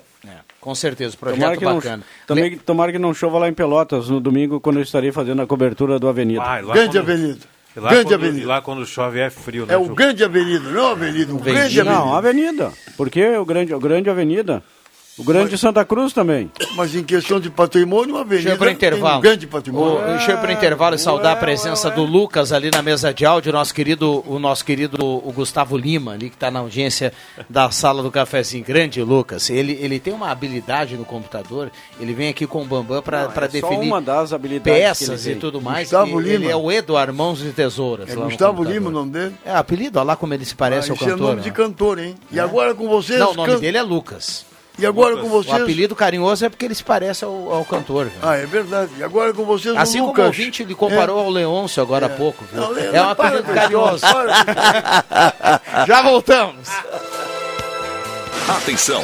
Com certeza, projeto Tomara que, não, bacana. também, tomara que não chova lá em Pelotas no domingo, quando eu estarei fazendo a cobertura do Avenida. Ah, lá Grande quando- Avenida. E lá, Grande quando, Avenida. e lá quando chove é frio, né? É o Ju? Grande Avenida, não a Avenida, o Grande Avenida. Não, Avenida. Porque o grande, o grande Avenida. O grande Santa Cruz também. Mas em questão de patrimônio, a Deixa Avenida eu ir pro tem intervalo. um grande patrimônio. O- deixa eu ir pro intervalo e saudar a presença do Lucas ali na mesa de áudio, nosso querido, o nosso querido o Gustavo Lima, ali que está na audiência da sala do cafezinho. Grande Lucas. Ele, ele tem uma habilidade no computador, ele vem aqui com o Bambam para é definir uma das habilidades peças ele e tudo mais. Gustavo E ele Lima. é o Eduardo Mãos de Tesouras. É Gustavo. Lima o nome dele? É, apelido, olha lá como ele se parece Ah, ao esse cantor. é nome né? de cantor, hein? E agora com vocês... Não, o nome can- dele é Lucas. E agora Lucas. com vocês... O apelido carinhoso é porque ele se parece ao, ao cantor. viu? Ah, é verdade. E agora com vocês Assim como Lucas. o ouvinte lhe comparou É. ao Leôncio agora há pouco. Viu? Não, é um para apelido com carinhoso. isso, para Já voltamos. Atenção!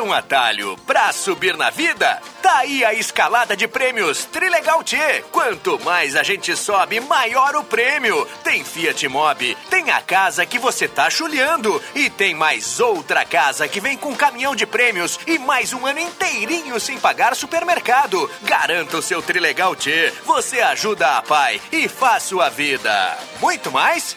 Um atalho pra subir na vida? Tá aí a escalada de prêmios Trilegal T. Quanto mais a gente sobe, maior o prêmio. Tem Fiat Mobi, tem a casa que você tá chulhando e tem mais outra casa que vem com caminhão de prêmios e mais um ano inteirinho sem pagar supermercado. Garanta o seu Trilegal T. Você ajuda a pai e faz sua vida. Muito mais?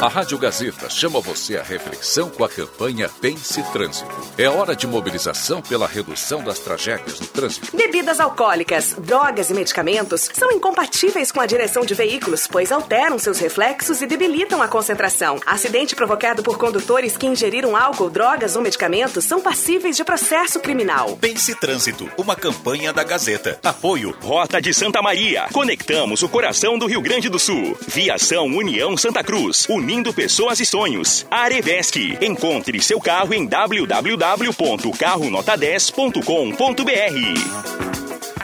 A Rádio Gazeta chama você à reflexão com a campanha Pense Trânsito. É hora de mobilização pela redução das tragédias no trânsito. Bebidas alcoólicas, drogas e medicamentos são incompatíveis com a direção de veículos, pois alteram seus reflexos e debilitam a concentração. Acidente provocado por condutores que ingeriram álcool, drogas ou medicamentos são passíveis de processo criminal. Pense Trânsito, uma campanha da Gazeta. Apoio Rota de Santa Maria. Conectamos o coração do Rio Grande do Sul. Viação União Santa Cruz, unindo pessoas e sonhos. Arevesc. Encontre seu carro em www.carronota10.com.br.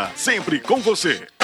sempre com você.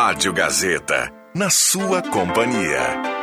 Rádio Gazeta, na sua companhia.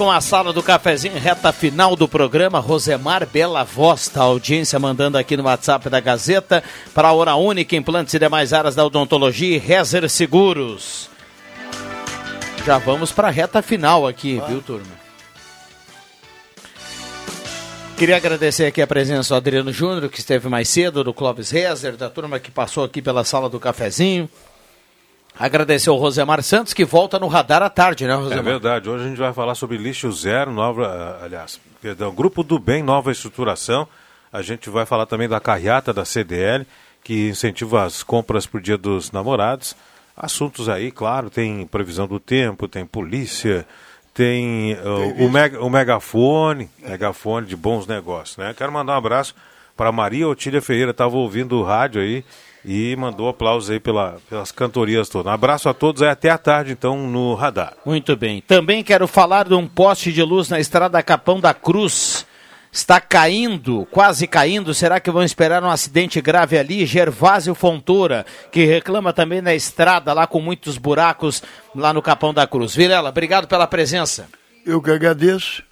Com a sala do cafezinho, reta final do programa. Rosemar Bela Voz, a audiência mandando aqui no WhatsApp da Gazeta para a Hora Única, implantes e demais áreas da odontologia e Rezer Seguros. Já vamos para a reta final aqui, viu, turma? Queria agradecer aqui a presença do Adriano Júnior, que esteve mais cedo, do Clóvis Rezer, da turma que passou aqui pela sala do cafezinho. Agradecer ao Rosemar Santos, que volta no radar à tarde, né, É Rosemar? verdade. Hoje a gente vai falar sobre lixo zero, nova, aliás, perdão, Grupo do Bem, nova estruturação. A gente vai falar também da carreata da CDL, que incentiva as compras por dia dos namorados. Assuntos aí, claro, tem previsão do tempo, tem polícia, tem uh, o, mega, o megafone, megafone de bons negócios, né? Quero mandar um abraço para Maria Otília Ferreira, estava ouvindo o rádio aí e mandou aplausos aí pela, pelas cantorias todas. Um abraço a todos, aí até a tarde então no radar. Muito bem. Também quero falar de um poste de luz na estrada Capão da Cruz. Está caindo, quase caindo. Será que vão esperar um acidente grave ali? Gervásio Fontoura, que reclama também na estrada, lá com muitos buracos, lá no Capão da Cruz. Vilela, obrigado pela presença. Eu que agradeço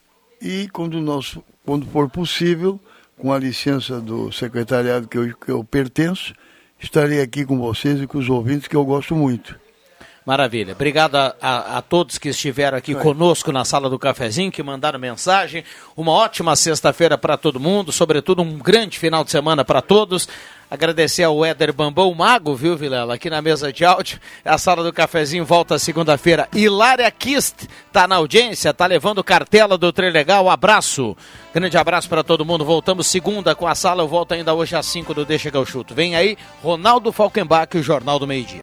e quando, nós, quando for possível, com a licença do secretariado que eu, que eu pertenço, estarei aqui com vocês e com os ouvintes que eu gosto muito. Maravilha. Obrigado a, a, a todos que estiveram aqui conosco na sala do cafezinho, que mandaram mensagem. Uma ótima sexta-feira para todo mundo, sobretudo um grande final de semana para todos. Agradecer ao Éder Bambão Mago, viu, Vilela, aqui na mesa de áudio. A sala do cafezinho volta segunda-feira. Hilária Kist tá na audiência, tá levando cartela do Trilegal. Abraço. Grande abraço para todo mundo. Voltamos segunda com a sala. Eu volto ainda hoje às 5 do Deixa chuto. Vem aí, Ronaldo Falkenbach, o Jornal do Meio Dia.